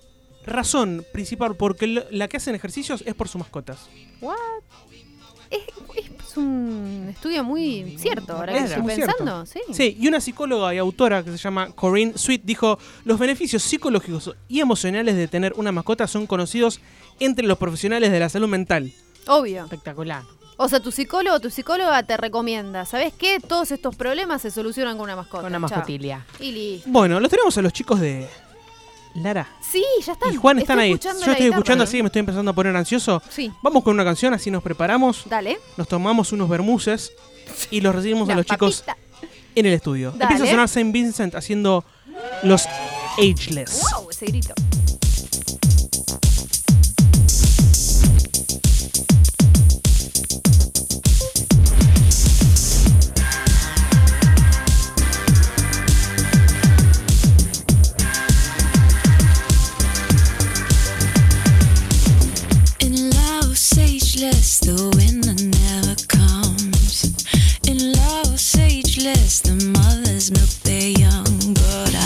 S1: razón principal por que lo- la que hacen ejercicios es por sus mascotas.
S2: es, es un estudio muy cierto ahora que
S1: Es
S2: estoy pensando. Sí.
S1: Sí, y una psicóloga y autora que se llama Corinne Sweet dijo, los beneficios psicológicos y emocionales de tener una mascota son conocidos entre los profesionales de la salud mental.
S2: Obvio.
S3: Espectacular.
S2: O sea, tu psicólogo o tu psicóloga te recomienda. ¿Sabes qué? Todos estos problemas se solucionan con una mascota.
S3: Con una
S2: Chao.
S3: mascotilia.
S2: Y listo.
S1: Bueno, los tenemos a los chicos de Lara.
S2: Sí, ya están.
S1: Y Juan están
S2: Estoy
S1: ahí. Yo estoy
S2: guitarra.
S1: escuchando así que me estoy empezando a poner ansioso.
S2: Sí.
S1: Vamos con una canción, así nos preparamos,
S2: Dale.
S1: nos tomamos unos bermuces y los recibimos a los chicos en el estudio.
S2: Dale.
S1: Empieza a sonar Saint Vincent haciendo los Ageless.
S2: Wow, ese grito.
S5: sageless, the winter never comes. In love, sageless, the mothers milk their
S7: young,
S4: but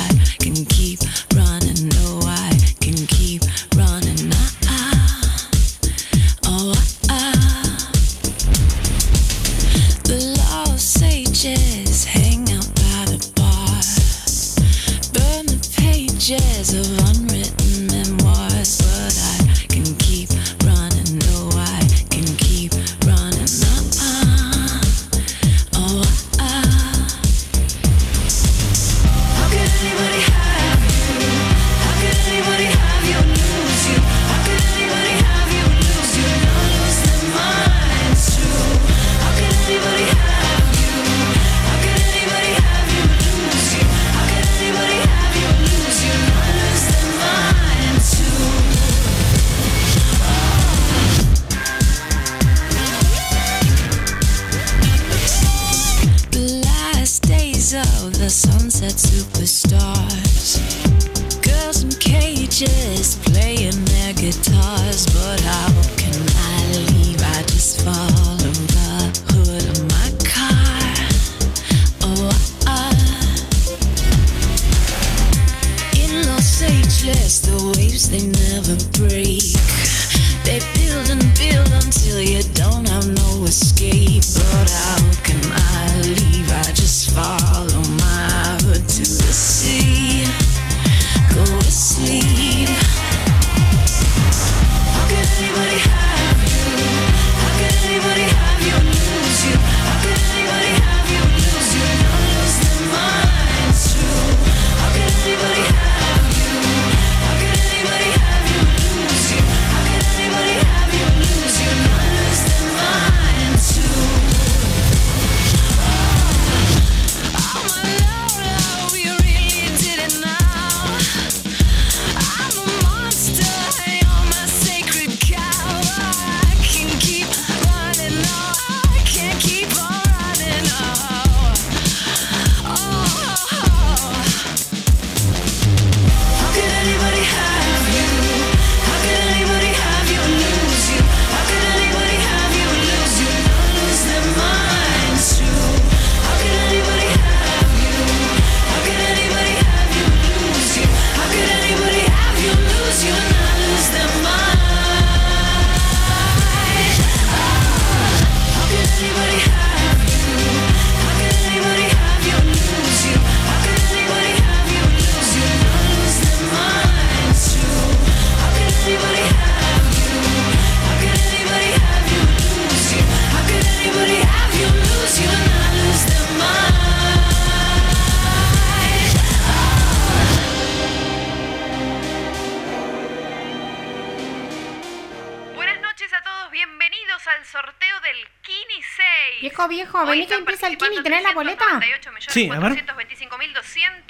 S4: ¿tenés la boleta?
S7: 398.425.202
S1: Sí, a ver.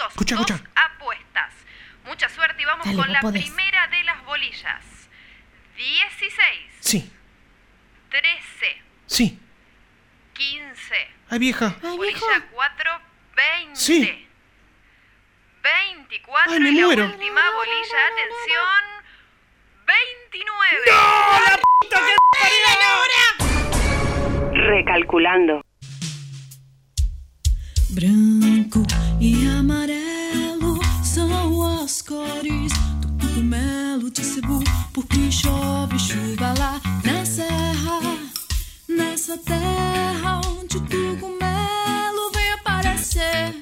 S1: Escucha, escucha.
S7: apuestas. Mucha suerte y vamos
S4: Dale,
S7: con la
S4: podés.
S7: primera de las bolillas. 16,
S1: Sí,
S7: 13,
S1: sí.
S7: 15,
S1: Ay, vieja.
S4: Ay,
S7: bolilla 4, 20.
S1: Sí.
S7: 24
S1: Ay, me
S7: y la
S1: muero.
S7: última bolilla, atención, 29.
S6: Recalculando.
S5: Branco e amarelo são as cores do cogumelo de Cebu. Porque chove chuva lá na serra, nessa terra onde o cogumelo vem aparecer.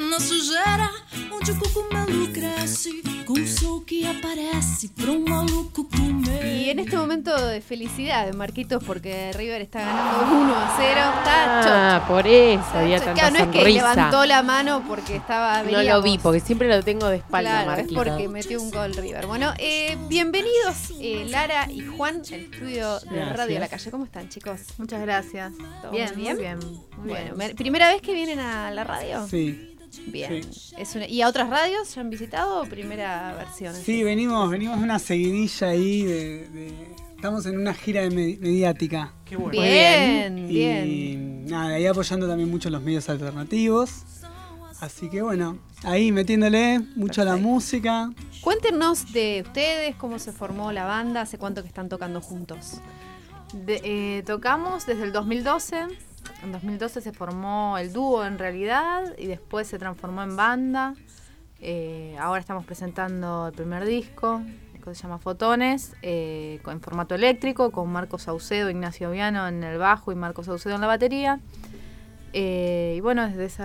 S5: É na sujeira onde o cogumelo cresce, com o sol que aparece pra um maluco comer.
S2: Y en este momento de felicidad de Marquitos porque River está ganando 1 a 0, está chocho.
S4: Ah, por eso había tanta
S2: Claro, no es que levantó la mano porque estaba
S4: No lo vi, porque siempre lo tengo de espalda,
S2: Claro, es porque metió un gol River. Bueno, eh, bienvenidos eh, Lara y Juan al estudio de Radio La Calle. ¿Cómo están, chicos?
S8: Muchas gracias.
S2: ¿Todo
S8: Bien,
S2: bien?
S8: muy bien. Muy
S2: Bueno,
S8: bien.
S2: me- ¿primera vez que vienen a la radio?
S9: Sí,
S2: Bien. Es una- ¿Y a otras radios ya han visitado o primera versión?
S9: sí, venimos, venimos una seguidilla ahí de, de- estamos en una gira de me- mediática.
S1: Qué bueno.
S2: Bien,
S9: Y
S2: bien.
S9: nada, ahí apoyando también mucho los medios alternativos. Así que bueno, ahí metiéndole mucho a la música.
S2: Cuéntenos de ustedes, cómo se formó la banda, hace cuánto que están tocando juntos.
S8: De- eh, tocamos desde el 2012. En 2012 se formó el dúo en realidad y después se transformó en banda. Eh, ahora estamos presentando el primer disco, que se llama Fotones, eh, en formato eléctrico, con Marcos Saucedo, Ignacio Viano en el bajo y Marcos Saucedo en la batería. Eh, y bueno, desde,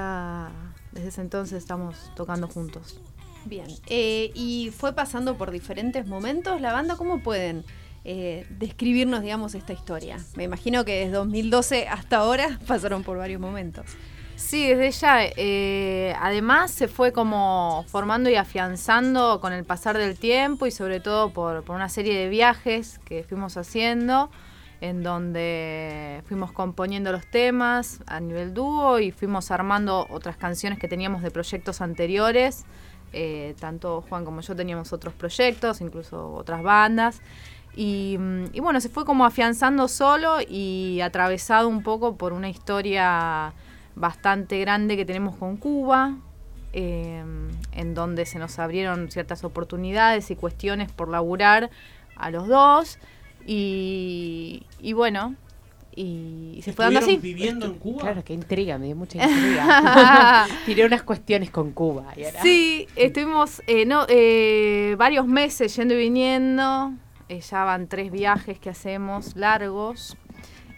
S8: desde ese entonces estamos tocando juntos.
S2: Bien. Y fue pasando por diferentes momentos la banda. ¿Cómo pueden eh, describirnos, digamos, esta historia? Me imagino que desde 2012 hasta ahora pasaron por varios momentos.
S8: Sí, desde ya. eh, además se fue como formando y afianzando con el pasar del tiempo y sobre todo por, por una serie de viajes que fuimos haciendo en donde fuimos componiendo los temas a nivel dúo y fuimos armando otras canciones que teníamos de proyectos anteriores. Eh, tanto Juan como yo teníamos otros proyectos, incluso otras bandas. Y, y bueno, se fue como afianzando solo y atravesado un poco por una historia bastante grande que tenemos con Cuba, eh, en donde se nos abrieron ciertas oportunidades y cuestiones por laburar a los dos. Y, y bueno, y se fue dando así.
S1: ¿Estuvieron viviendo en Cuba?
S3: Claro, qué intriga, me dio mucha intriga. Tiré unas cuestiones con Cuba. y ahora-
S8: Sí, estuvimos eh, no, eh, varios meses yendo y viniendo. Eh, ya van tres viajes que hacemos largos.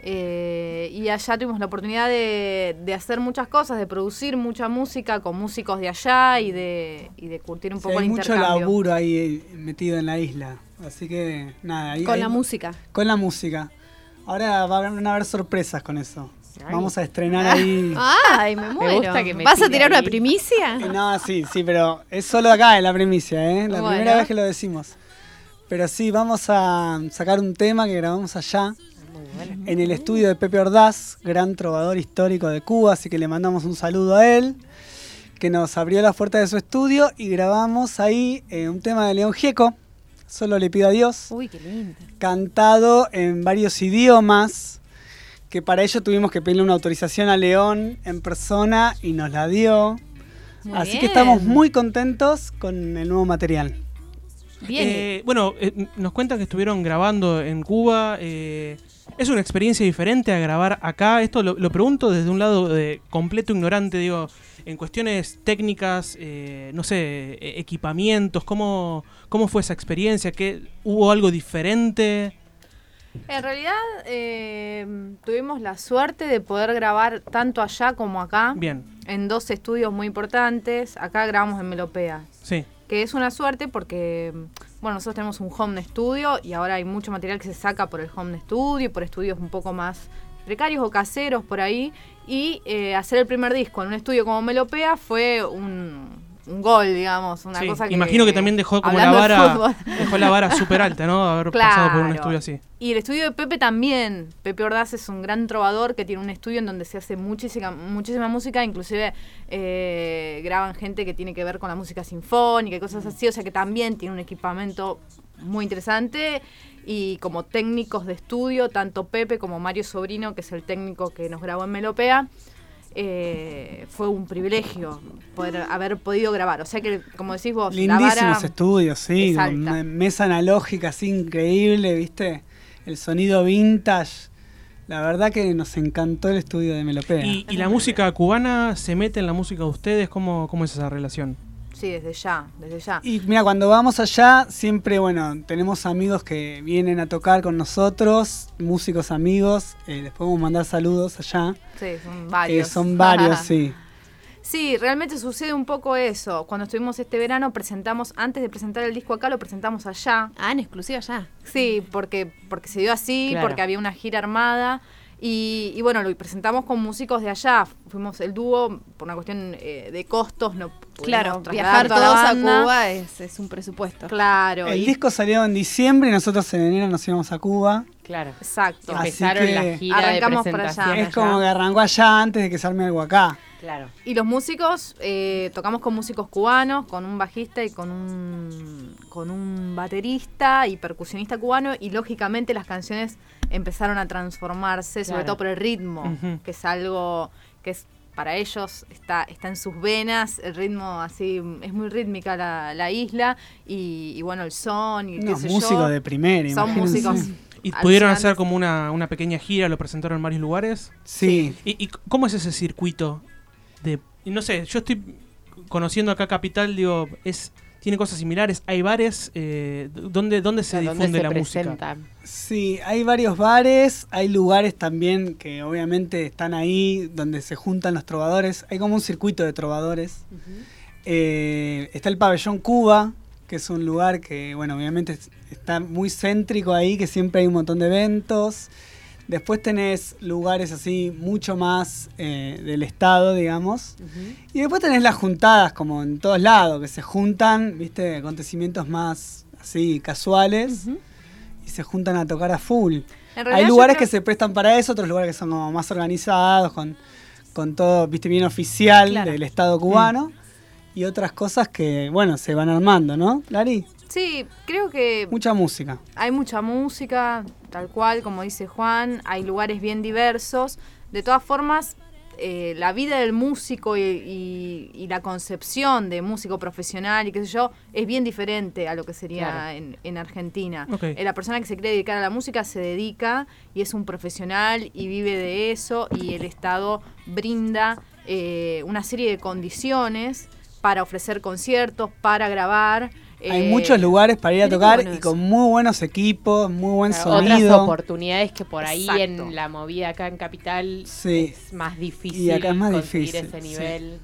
S8: Eh, y allá tuvimos la oportunidad de, de hacer muchas cosas, de producir mucha música con músicos de allá y de, y de curtir un
S9: Sí,
S8: poco
S9: hay
S8: el
S9: mucho
S8: intercambio.
S9: laburo ahí eh, metido en la isla. Así que nada, ahí,
S2: Con
S9: ahí-
S2: la música.
S9: Con la música. Ahora va a haber- van a haber sorpresas con eso.
S3: Ay.
S9: Vamos a estrenar ahí.
S2: ¡Ay, me muero!
S3: gusta que me
S2: ¿Vas a tirar una primicia?
S9: No, sí, sí, pero es solo acá en la primicia, ¿eh? La
S2: Bueno.
S9: primera vez que lo decimos. Pero sí, vamos a sacar un tema que grabamos allá, en el estudio de Pepe Ordaz, gran trovador histórico de Cuba, así que le mandamos un saludo a él, que nos abrió la puerta de su estudio y grabamos ahí eh, un tema de León Gieco, solo le pido a Dios,
S2: Uy, qué lindo.
S9: cantado en varios idiomas, que para ello tuvimos que pedirle una autorización a León en persona y nos la dio.
S2: Muy
S9: Así
S2: bien.
S9: que estamos muy contentos con el nuevo material.
S2: Bien.
S1: Eh, bueno, eh, nos cuentan que estuvieron grabando en Cuba. eh, ¿Es una experiencia diferente a grabar acá? Esto lo, lo pregunto desde un lado de completo ignorante, digo, en cuestiones técnicas, eh, no sé, eh, equipamientos, ¿cómo, ¿cómo fue esa experiencia? ¿Qué, ¿Hubo algo diferente?
S8: En realidad eh, tuvimos la suerte de poder grabar tanto allá como acá,
S1: Bien,
S8: en dos estudios muy importantes. Acá grabamos en Melopea,
S1: sí.
S8: Que es una suerte porque, bueno, nosotros tenemos un home studio y ahora hay mucho material que se saca por el home studio, por estudios un poco más precarios o caseros por ahí. Y eh, hacer el primer disco en un estudio como Melopea fue un, un gol, digamos, una
S1: Sí,
S8: cosa que...
S1: Imagino que también dejó como la
S8: de
S1: vara, dejó la vara súper alta, ¿no? Haber pasado por un estudio así.
S8: Y el estudio de Pepe también. Pepe Ordaz es un gran trovador que tiene un estudio en donde se hace muchísima, muchísima música, inclusive eh, graban gente que tiene que ver con la música sinfónica y cosas así, o sea que también tiene un equipamiento muy interesante. Y como técnicos de estudio, tanto Pepe como Mario Sobrino, que es el técnico que nos grabó en Melopea, eh, fue un privilegio poder haber podido grabar. O sea que, como decís vos, la
S9: Lindísimos
S8: vara
S9: estudios, sí,
S8: es
S9: mesa analógica así increíble, ¿viste? El sonido vintage. La verdad que nos encantó el estudio de Melopea.
S1: ¿Y, y la música cubana se mete en la música de ustedes? ¿Cómo, cómo es esa relación?
S8: Sí, desde ya, desde ya.
S9: Y mira, cuando vamos allá, siempre, bueno, tenemos amigos que vienen a tocar con nosotros, músicos amigos, eh, les podemos mandar saludos allá.
S8: Sí, son
S9: Eh,
S8: varios.
S9: son varios, sí.
S8: Sí, realmente sucede un poco eso. Cuando estuvimos este verano, presentamos, antes de presentar el disco acá, lo presentamos allá.
S2: Ah, en exclusiva ya.
S8: Sí, porque, porque se dio así,
S3: Claro.
S8: porque había una gira armada. Y, y bueno, lo presentamos con músicos de allá. Fuimos el dúo, por una cuestión eh, de costos, no
S2: Claro, viajar
S8: toda la
S2: todos a
S8: banda.
S2: Cuba es, es un presupuesto.
S8: Claro.
S9: El
S8: y-
S9: disco salió en diciembre y nosotros en enero nos íbamos a Cuba.
S3: Claro.
S8: Exacto.
S9: Así
S3: Empezaron
S9: que
S3: la gira
S8: arrancamos
S3: de
S8: para allá.
S9: Es como que arrancó allá antes de que se arme algo acá.
S3: Claro.
S8: Y los músicos, eh, tocamos con músicos cubanos, con un bajista y con un, con un baterista y percusionista cubano y lógicamente las canciones empezaron a transformarse, sobre
S3: Claro.
S8: todo por el ritmo, que es algo que es para ellos está, está en sus venas, el ritmo así, es muy rítmica la, la isla y, y bueno, el son y qué
S9: Unos
S8: sé
S9: músicos
S8: yo.
S9: de primera,
S8: Son
S9: imagínense.
S8: músicos.
S1: ¿Y pudieron hacer como una, una pequeña gira? ¿Lo presentaron en varios lugares?
S9: Sí.
S1: ¿Y, y cómo es ese circuito? De, no sé, yo estoy conociendo acá Capital, digo, es tiene cosas similares. Hay bares eh, donde, donde se
S3: ¿Dónde
S1: difunde
S3: se
S1: la música.
S9: Sí, hay varios bares, hay lugares también que obviamente están ahí donde se juntan los trovadores. Hay como un circuito de trovadores. eh, está el pabellón Cuba, que es un lugar que, bueno, obviamente es- está muy céntrico ahí, que siempre hay un montón de eventos. Después tenés lugares así mucho más eh, del estado, digamos. Y después tenés las juntadas, como en todos lados, que se juntan, viste, acontecimientos más así casuales. Y se juntan a tocar a full. Hay lugares
S8: creo-
S9: que se prestan para eso, otros lugares que son como más organizados, con, con todo, viste, bien oficial
S2: Claro.
S9: del Estado cubano. Y otras cosas que, bueno, se van armando, ¿no, Lari?
S8: Sí, creo que
S9: Mucha música.
S8: hay mucha música, tal cual, como dice Juan, hay lugares bien diversos. De todas formas, eh, la vida del músico y, y- y la concepción de músico profesional y qué sé yo, es bien diferente a lo que sería
S3: Claro.
S8: en, en Argentina. Eh, la persona que se quiere dedicar a la música se dedica y es un profesional y vive de eso y el Estado brinda eh, una serie de condiciones para ofrecer conciertos, para grabar.
S9: Hay
S8: eh,
S9: muchos lugares para ir a tocar y con muy buenos equipos, muy buen
S3: Claro, otras
S9: sonido.
S3: oportunidades que por ahí
S8: Exacto.
S3: en la movida acá en Capital
S9: Sí.
S3: es más difícil
S9: Y acá es más
S3: conseguir
S9: difícil,
S3: ese
S9: sí.
S3: nivel.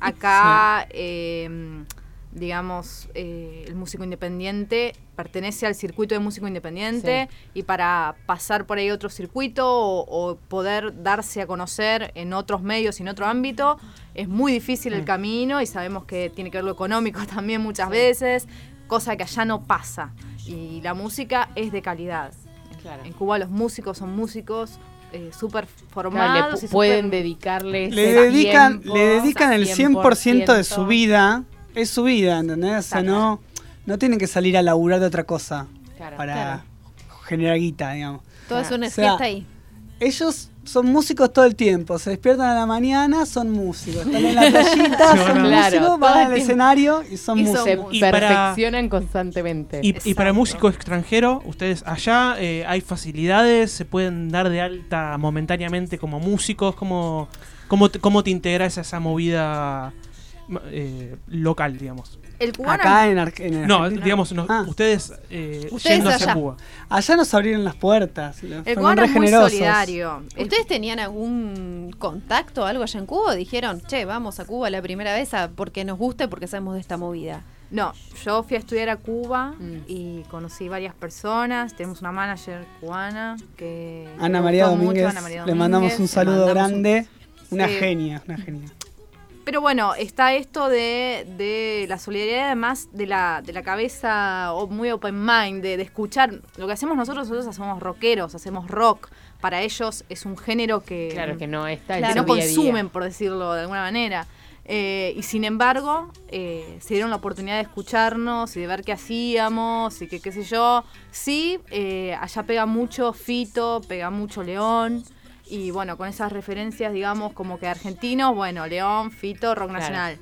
S8: Acá, eh, digamos, eh, el músico independiente pertenece al circuito de músico independiente y para pasar por ahí otro circuito o, o poder darse a conocer en otros medios y en otro ámbito, es muy difícil
S9: Mm.
S8: el camino y sabemos que tiene que ver lo económico también muchas veces, cosa que allá no pasa. Y la música es de calidad.
S3: Claro.
S8: En Cuba los músicos son músicos eh, súper
S3: Claro,
S8: formados.
S3: le
S8: y
S3: pu- pueden
S8: súper-
S3: dedicarle
S9: le dedican,
S3: tiempo,
S9: le dedican el 100% de su
S3: 100%.
S9: vida. Es su vida, ¿entendés? O sea, no, no tienen que salir a laburar de otra cosa
S3: Claro.
S9: para
S2: Claro.
S9: generar guita, digamos.
S2: Toda su
S9: O
S2: energía
S9: sea,
S2: está ahí.
S9: Ellos son músicos todo el tiempo. Se despiertan a la mañana, son músicos. Están en la playita,
S1: Sí,
S9: son.
S3: Claro,
S9: músicos, van al escenario y son
S2: Y
S9: músicos.
S3: Se
S2: músicos.
S1: Y para-
S3: perfeccionan constantemente.
S1: Y, y para
S8: Exacto.
S1: músico extranjero, ustedes allá eh, hay facilidades, se pueden dar de alta momentáneamente como músicos, ¿cómo, cómo, te, cómo te integras a esa movida eh, local, digamos?
S8: El cubano
S9: Acá en, Ar- en
S1: No,
S9: Argentina.
S1: digamos, no,
S9: Ah.
S1: ustedes, eh,
S2: Ustedes
S1: yendo hacia
S2: allá.
S1: Cuba.
S9: Allá nos abrieron las puertas.
S8: El cubano es muy
S9: generosos.
S8: solidario. El-
S2: ¿Ustedes tenían algún contacto o algo allá en Cuba? ¿O dijeron, che, vamos a Cuba la primera vez a- porque nos gusta y porque sabemos de esta movida?
S8: No, yo fui a estudiar a Cuba
S3: Mm.
S8: y conocí varias personas. Tenemos una manager cubana que.
S9: Ana María
S8: mucho,
S9: Domínguez,
S8: Ana María
S9: le mandamos un saludo
S8: mandamos un-
S9: grande. Una
S8: Sí.
S9: genia, una genia.
S8: Pero bueno, está esto de, de la solidaridad, además de la, de la cabeza o- muy open mind, de, de escuchar. Lo que hacemos nosotros, nosotros hacemos rockeros, hacemos rock. Para ellos es un género que,
S3: Claro que no está
S8: que no
S3: día a día.
S8: consumen, por decirlo de alguna manera. Eh, y sin embargo, eh, se dieron la oportunidad de escucharnos y de ver qué hacíamos y que qué sé yo. Sí, eh, allá pega mucho Fito, pega mucho León. Y bueno, con esas referencias, digamos, como que argentinos, bueno, León, Fito, rock
S3: Claro.
S8: nacional.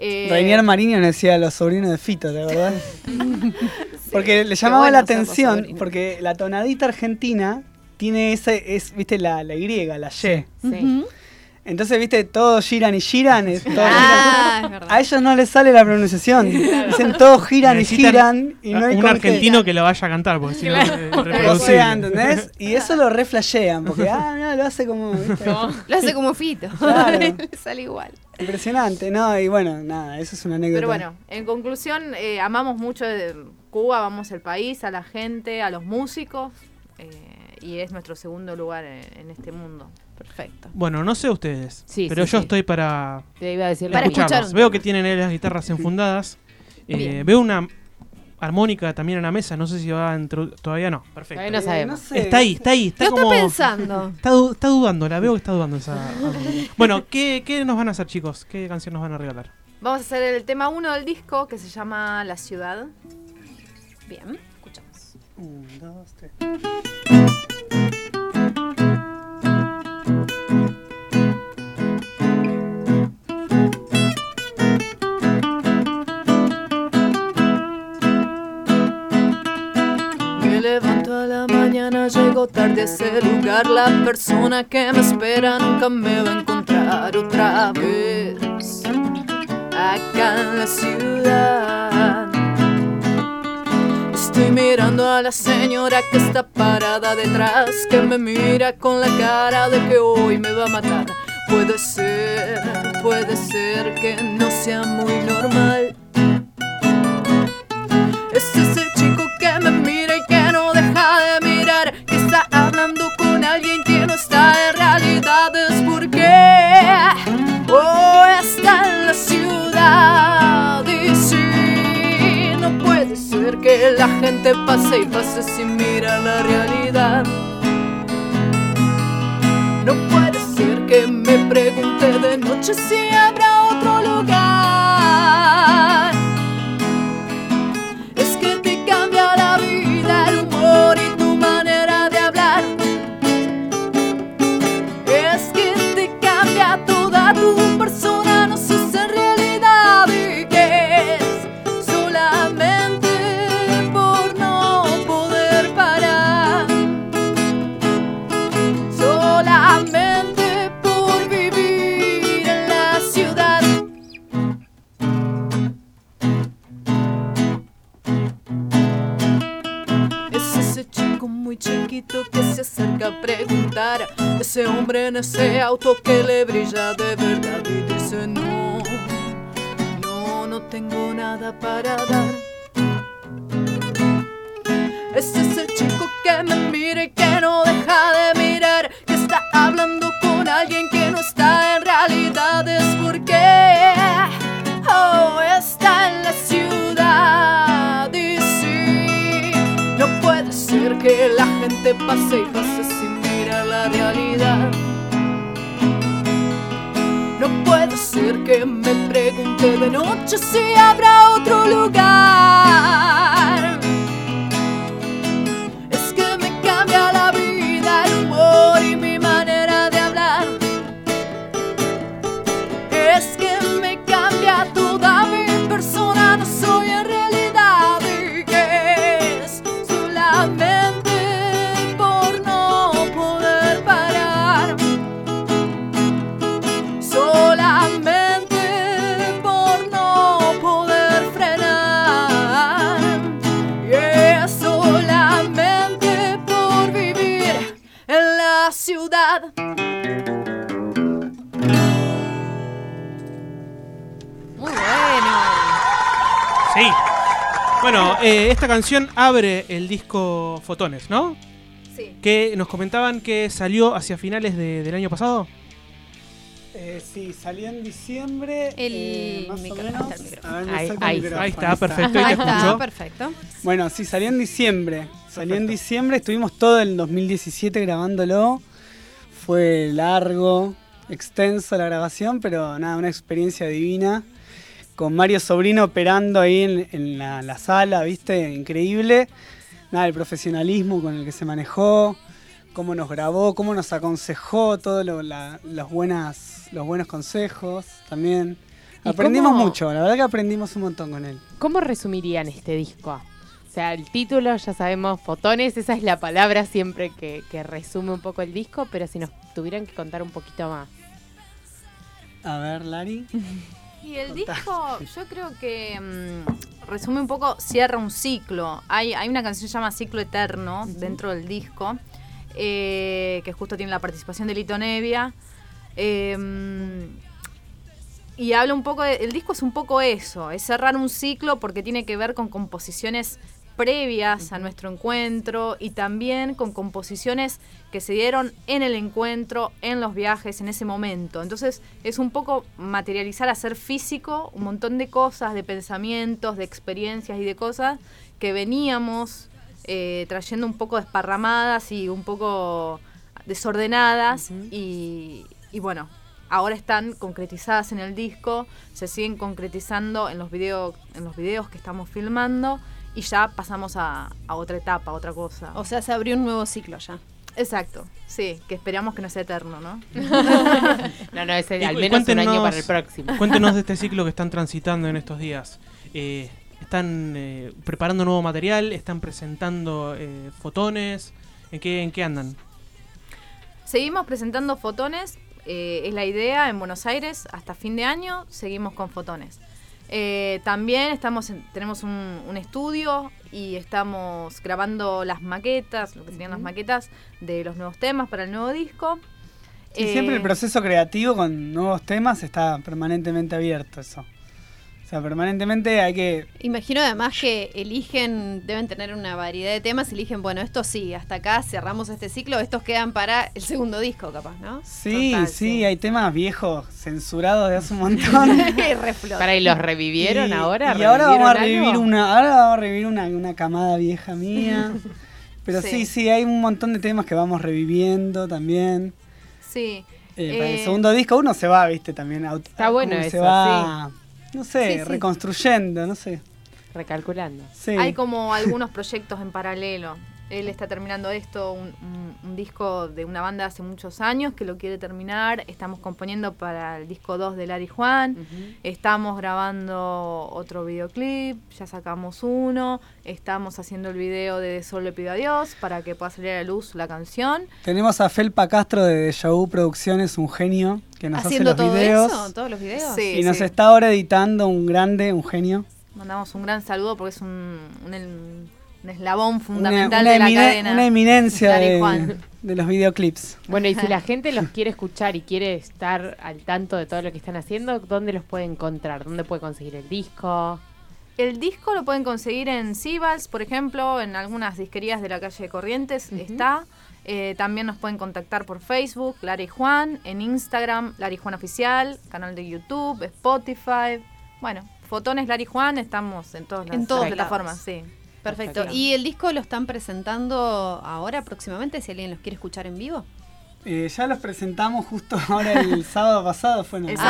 S8: Eh,
S9: Rainier Mariño decía los sobrinos de Fito, ¿de verdad? porque le llamaba
S2: bueno
S9: la atención, porque la tonadita argentina tiene ese, es, viste, la, la Y, la Y.
S3: Sí.
S9: Entonces, viste, todos giran y giran. es- todos
S2: Ah,
S9: giran.
S2: es verdad.
S9: A ellos no les sale la pronunciación. Dicen todos giran y giran. Y no hay
S1: un argentino que lo vaya a cantar, porque si no
S3: Claro.
S1: es
S9: sea, ¿entendés? Y eso lo reflashean, porque, ah, no, lo hace como, ¿viste?
S2: Lo hace como Fito.
S9: Claro.
S2: Le sale igual.
S9: Impresionante, ¿no? Y bueno, nada, eso es una anécdota.
S8: Pero bueno, en conclusión, eh, amamos mucho de Cuba, amamos el país, a la gente, a los músicos. eh, y es nuestro segundo lugar en, en este mundo.
S2: Perfecto.
S1: Bueno, no sé ustedes,
S3: Sí,
S1: pero
S3: sí,
S1: yo
S3: sí.
S1: estoy para
S3: Te iba a decir
S2: Para
S3: lo mismo.
S2: escuchar
S1: escucharlos. Veo que tienen las guitarras enfundadas. Eh, veo una armónica también en la mesa, no sé si va a intro- Todavía no, perfecto.
S3: Todavía no
S9: Eh,
S3: sabemos.
S9: sé,
S1: Está ahí, está ahí, está
S2: Lo
S1: como...
S2: está pensando.
S1: Está, du- está dudando, la veo que está dudando esa armónica. Bueno, ¿qué, ¿qué nos van a hacer, chicos? ¿Qué canción nos van a regalar?
S8: Vamos a hacer el tema 1 del disco que se llama La Ciudad.
S2: Bien.
S9: Un, dos, tres.
S8: Llego tarde a ese lugar. La persona que me espera nunca me va a encontrar otra vez. Acá en la ciudad. Estoy mirando a la señora que está parada detrás, que me mira con la cara de que hoy me va a matar. Puede ser
S5: puede ser que no sea muy normal. Es ese chico que me mira y que no deja de mirar, que está hablando con alguien que no está la gente pase y pase sin mirar la realidad. No puede ser que me pregunte de noche si habrá hombre en ese
S1: canción abre el disco Fotones, ¿no?
S2: Sí.
S1: Que nos comentaban que salió hacia finales de- del año pasado.
S9: Eh, sí, salió en diciembre.
S2: El
S9: eh, más o
S2: micrófono,
S9: menos.
S2: está el micrófono.
S9: A ver, me
S3: Ahí-
S9: el
S1: está, perfecto.
S2: Ahí
S1: te
S2: está, perfecto.
S9: Bueno, sí, salió en diciembre. Salió en diciembre, estuvimos todo el 2017 grabándolo. Fue largo, extenso la grabación, pero nada, una experiencia divina. Con Mario Sobrino operando ahí en, en la, la sala, ¿viste? Increíble. Nada, el profesionalismo con el que se manejó, cómo nos grabó, cómo nos aconsejó, todos lo- los, buenas, los buenos consejos también.
S3: ¿Y
S9: Aprendimos
S3: cómo-
S9: mucho, la verdad que aprendimos un montón con él.
S3: ¿Cómo resumirían este disco? O sea, el título ya sabemos, fotones, esa es la palabra siempre que, que resume un poco el disco, pero si nos tuvieran que contar un poquito más.
S9: A ver, Lari.
S8: Y el
S9: Contá.
S8: disco, yo creo que mm, resume un poco, cierra un ciclo. Hay, hay una canción que se llama Ciclo Eterno dentro del disco, eh, que justo tiene la participación de Lito Nevia. Eh, y habla un poco, de- el disco es un poco eso, es cerrar un ciclo porque tiene que ver con composiciones previas a nuestro encuentro y también con composiciones que se dieron en el encuentro, en los viajes, en ese momento. Entonces es un poco materializar, hacer físico un montón de cosas, de pensamientos, de experiencias y de cosas que veníamos eh, trayendo un poco desparramadas y un poco desordenadas y, y bueno, ahora están concretizadas en el disco, se siguen concretizando en los, video, en los videos que estamos filmando y ya pasamos a, a otra etapa, a otra cosa.
S2: O sea, se abrió un nuevo ciclo ya.
S8: Exacto, sí, que esperamos que no sea eterno, ¿no?
S3: No, no, ese
S1: Y
S3: al menos un año para el próximo.
S1: Cuéntenos de este ciclo que están transitando en estos días. Eh, ¿Están eh, preparando nuevo material? ¿Están presentando eh, fotones? ¿En qué, ¿En qué andan?
S8: Seguimos presentando fotones, eh, es la idea en Buenos Aires, hasta fin de año seguimos con fotones. Eh, también estamos en- tenemos un, un estudio y estamos grabando las maquetas, lo que serían las maquetas de los nuevos temas para el nuevo disco.
S9: Y
S8: Eh,
S9: siempre el proceso creativo con nuevos temas está permanentemente abierto eso. O sea, permanentemente hay que...
S2: Imagino además que eligen, deben tener una variedad de temas, eligen, bueno, esto sí, hasta acá cerramos este ciclo, estos quedan para el segundo disco, capaz, ¿no?
S9: Sí,
S8: Total,
S9: sí,
S8: sí.
S9: hay temas viejos, censurados de hace un montón.
S3: Para y los revivieron
S9: Y-
S3: ahora.
S9: Y ahora vamos a
S3: ¿Revivieron
S9: revivir
S3: algo?
S9: una, ahora vamos a revivir una, una camada vieja mía. Pero sí.
S8: Sí.
S9: sí, hay un montón de temas que vamos reviviendo también.
S8: Sí.
S9: Eh, para el
S8: Eh,
S9: segundo disco uno se va, viste, también.
S3: Está bueno
S9: Se va, no sé,
S2: Sí, sí.
S9: reconstruyendo, no sé.
S3: Recalculando.
S9: Sí.
S8: Hay como algunos proyectos en paralelo. Él está terminando esto, un, un- un disco de una banda hace muchos años que lo quiere terminar. Estamos componiendo para el disco 2 de Larry Juan. Estamos grabando otro videoclip, ya sacamos uno. Estamos haciendo el video de Solo le pido a Dios para que pueda salir a la luz la canción.
S9: Tenemos a Felpa Castro de Deja Vu Producciones, un genio, que nos
S2: Haciendo
S9: hace los
S2: todo
S9: videos.
S2: eso, todos los videos.
S8: Sí.
S9: Y nos está ahora editando un grande, un genio.
S8: Mandamos un gran saludo porque es un, un, un eslabón fundamental
S9: una
S8: de la cadena.
S9: una eminencia de, de los videoclips.
S3: Bueno, y si la gente los quiere escuchar y quiere estar al tanto de todo lo que están haciendo, ¿dónde los puede encontrar? ¿Dónde puede conseguir el disco?
S8: El disco lo pueden conseguir en Sibals, por ejemplo, en algunas disquerías de la calle Corrientes está. Eh, también nos pueden contactar por Facebook, Larry Juan, en Instagram, Larry Juan Oficial, canal de YouTube, Spotify. Bueno, Fotones Larry Juan, estamos en todas las
S2: En todos
S8: plataformas,
S2: lados.
S8: sí.
S2: Perfecto.
S3: Perfecto.
S2: ¿Y el disco lo están presentando ahora próximamente si alguien los quiere escuchar en vivo?
S9: Eh, ya los presentamos justo ahora el sábado pasado. Fue, ¿no?
S8: El
S2: Ah.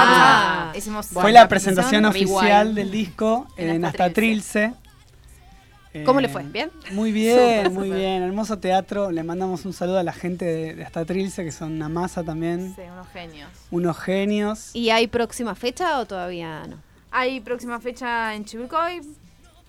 S8: sábado hicimos
S9: Fue la presentación oficial del disco
S8: En
S9: en
S8: Hasta
S9: Trilce.
S2: ¿Cómo
S9: Eh,
S2: le fue? ¿Bien?
S9: Muy bien, muy bien. Hermoso teatro. Le mandamos un saludo a la gente de, de Hasta Trilce, que son una masa también.
S8: Sí, unos genios.
S9: Unos genios.
S2: ¿Y hay próxima fecha o todavía no?
S8: Hay próxima fecha en Chivilcoy.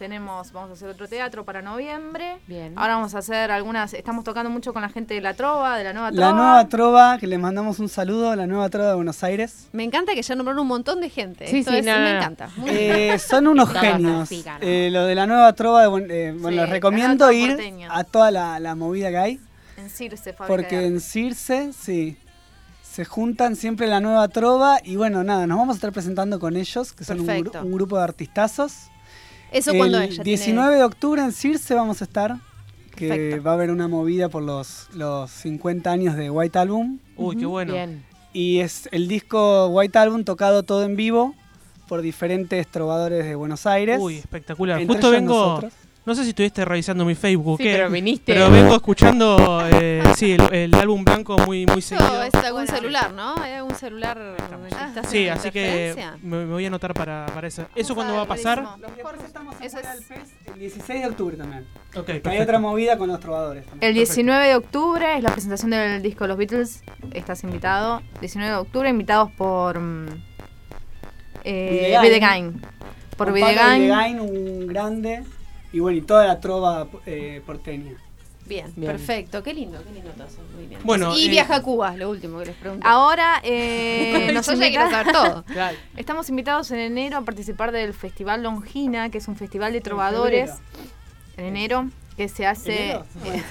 S8: Tenemos, vamos a hacer otro teatro para noviembre.
S3: Bien.
S8: Ahora vamos a hacer algunas, estamos tocando mucho con la gente de la Trova, de la Nueva Trova.
S9: La nueva trova, que le mandamos un saludo, la nueva trova de Buenos Aires.
S2: Me encanta que ya nombraron un montón de gente.
S3: Sí,
S2: Esto
S3: sí,
S2: es-
S3: no,
S2: me
S3: no.
S2: encanta. Muy bien.
S9: Eh, son unos genios. Eh, lo de la nueva trova, de, eh, bueno,
S8: Sí,
S9: les recomiendo ir
S8: porteña.
S9: a toda la, la movida que hay.
S8: En Circe,
S9: Porque en. Circe, sí, se juntan siempre la nueva trova y bueno, nada, nos vamos a estar presentando con ellos, que son un, gru- un grupo de artistazos.
S2: ¿Eso cuando
S9: El
S2: es? ¿Ya
S9: 19 de octubre en Circe vamos a estar, que
S2: Perfecto.
S9: va a haber una movida por los, los 50 años de White Album.
S1: Uy, qué bueno.
S3: Bien.
S9: Y es el disco White Album tocado todo en vivo por diferentes trovadores de Buenos Aires.
S1: Uy, espectacular.
S9: Entre
S1: Justo vengo.
S9: nosotros.
S1: No sé si estuviste revisando mi Facebook.
S3: Sí,
S1: ¿qué?
S3: pero viniste.
S1: Pero vengo escuchando eh, sí, el, el álbum blanco muy, muy seguido.
S2: es algún celular, ¿no? ¿Hay algún celular en el que estás
S1: Sí, así que me, me voy a anotar para, para eso. ¿Eso cuándo va a pasar?
S9: presentamos
S8: Eso
S9: afuera
S8: es-
S9: el 16 de octubre también. Hay otra movida con los trovadores también.
S8: El 19 de octubre es la presentación del disco de los Beatles. Estás invitado. 19 de octubre, invitados por. mm, Eh,
S9: Videgain.
S8: Videgain. Por Videgain.
S9: Videgain, un grande. Y bueno, y toda la trova eh, porteña.
S2: Bien,
S3: Bien.
S2: perfecto. Qué lindo, qué lindo todo eso. Muy bien.
S1: Bueno,
S2: y
S1: eh,
S2: viaja a Cuba, lo último que les pregunto.
S8: Ahora eh, nos invita-
S2: saber todo.
S3: Claro.
S8: Estamos invitados en enero a participar del Festival Longina, que es un festival de trovadores. En enero, que se hace. Eh,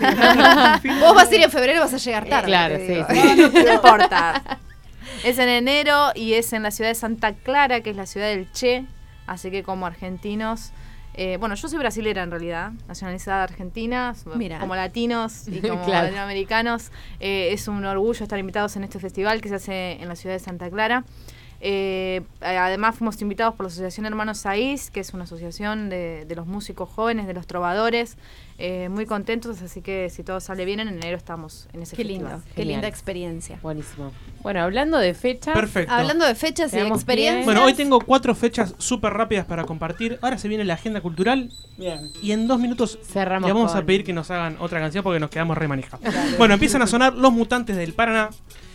S2: Vos vas a ir en febrero y vas a llegar tarde.
S3: claro, sí, sí.
S8: no importa. Es en enero y es en la ciudad de Santa Clara, que es la ciudad del Che. Así que como argentinos, eh, bueno, yo soy brasilera en realidad, nacionalizada argentina, como latinos y como
S3: Claro.
S8: latinoamericanos. eh, es un orgullo estar invitados en este festival que se hace en la ciudad de Santa Clara. Eh, además fuimos invitados por la Asociación Hermanos Saiz, que es una asociación de, de los músicos jóvenes, de los trovadores. Eh, muy contentos, así que si todo sale bien, en enero estamos en ese
S2: Qué
S8: festival.
S2: lindo, qué
S3: Genial.
S2: linda experiencia.
S3: Buenísimo. Bueno, hablando de fecha.
S1: Perfecto.
S2: Hablando de fechas y experiencias.
S1: Bueno, hoy tengo cuatro fechas súper rápidas para compartir. Ahora se viene la agenda cultural
S9: Bien.
S1: y en dos minutos
S3: Cerramos
S1: le vamos a pedir que nos hagan otra canción porque nos quedamos remanejados. bueno, empiezan a sonar Los Mutantes del Paraná.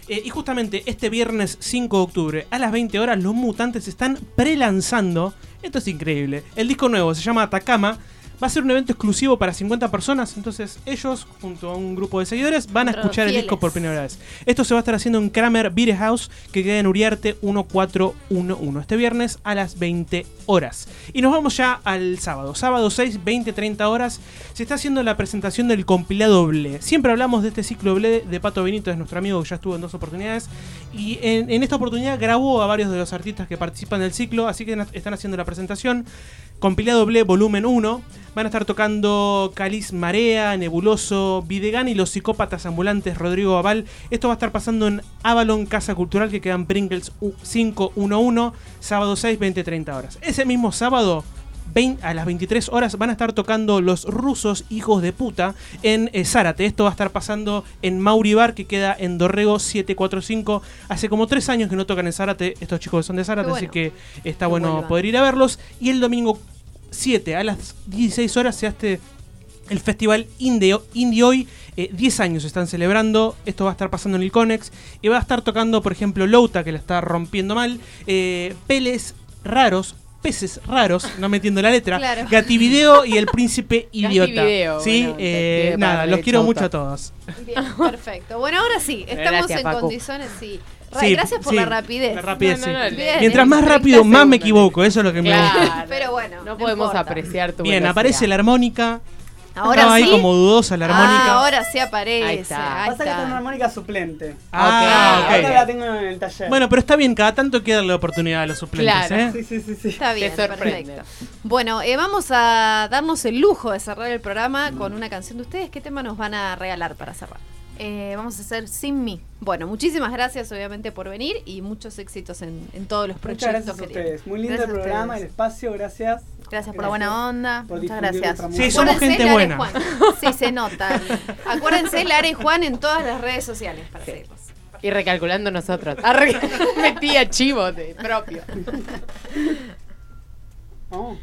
S1: Eh, y justamente este viernes 5 de octubre a las 20 horas los Mutantes están pre-lanzando. Esto es increíble. El disco nuevo se llama Atacama. Va a ser un evento exclusivo para 50 personas, entonces ellos, junto a un grupo de seguidores, van a escuchar el disco por primera vez. Esto se va a estar haciendo en Kramer Beer House, que queda en Uriarte 1411, este viernes a las 20 horas. Y nos vamos ya al sábado. Sábado 6, 20, 30 horas, se está haciendo la presentación del compilado Ble. Siempre hablamos de este ciclo Ble de Pato Benito, es nuestro amigo que ya estuvo en dos oportunidades. Y en, en esta oportunidad grabó a varios de los artistas que participan del ciclo, así que están haciendo la presentación. Compilado Ble Volumen 1. Van a estar tocando Caliz Marea, Nebuloso, Videgan y los psicópatas ambulantes Rodrigo Aval. Esto va a estar pasando en Avalon Casa Cultural que queda en Pringles U- 511, sábado 6, 20, 30 horas. Ese mismo sábado, 20 a las 23 horas, van a estar tocando los rusos hijos de puta en eh, Zárate. Esto va a estar pasando en Mauri Bar que queda en Dorrego 745. Hace como tres años que no tocan en Zárate, esestos chicos son de Zárate, así que está bueno
S2: vuelvan.
S1: poder ir a verlos. Y el domingo 7 a las 16 horas se hace el festival Indie, Indie Hoy. eh, 10 años están celebrando. Esto va a estar pasando en el Conex. Y va a estar tocando, por ejemplo, Louta, que la está rompiendo mal. eh, Peles raros. Peces raros, no metiendo la letra.
S2: Claro.
S1: Gativideo y el príncipe idiota.
S3: Gativideo,
S1: ¿Sí?
S3: bueno,
S1: Eh, nada, los quiero
S3: chauta.
S1: mucho a todos.
S2: Bien, perfecto. Bueno, ahora sí, estamos
S3: Gracias,
S2: en condiciones, sí.
S1: Sí,
S2: Gracias por
S1: sí,
S2: la rapidez.
S1: la rapidez,
S3: No, no,
S1: sí.
S3: no,
S2: Bien,
S1: Mientras
S2: en
S1: más
S2: 30
S1: rápido, más me equivoco. Eso es lo que me gusta.
S2: Pero bueno,
S3: no,
S2: no
S3: podemos
S2: importa.
S3: apreciar tu
S1: Bien,
S3: velocidad.
S1: aparece la armónica.
S2: Ahora
S1: Estaba
S2: sí.
S1: ahí como dudosa la armónica.
S2: Ah, ahora sí aparece.
S3: Ahí está.
S2: ahí
S5: Pasa que tengo una armónica suplente.
S1: Ah,
S3: Ok.
S1: ok.
S5: Ahora la tengo en el taller.
S1: Bueno, pero está bien, cada tanto hay que darle oportunidad a los suplentes,
S3: Claro.
S1: ¿eh?
S5: Sí, sí, sí, sí.
S2: Está bien,
S3: sorprende.
S2: perfecto. Bueno, eh, vamos a darnos el lujo de cerrar el programa con una canción de ustedes. ¿Qué tema nos van a regalar para cerrar?
S8: Eh, vamos a hacer Sin Mí.
S2: Bueno, muchísimas gracias obviamente por venir y muchos éxitos en, en todos los
S5: Muchas
S2: proyectos
S5: gracias a
S2: tienen.
S5: ustedes. Muy lindo
S8: Gracias
S5: el programa, el espacio, gracias.
S8: Gracias por la buena onda. Muchas gracias.
S1: Sí, somos
S2: Acuérdense,
S1: gente
S2: Lara
S1: buena.
S2: Juan. Sí, se nota. Acuérdense, Lara y Juan en todas las redes sociales para seguirlos.
S3: Y recalculando nosotros. Arre, metía chivo de propio.
S5: Oh.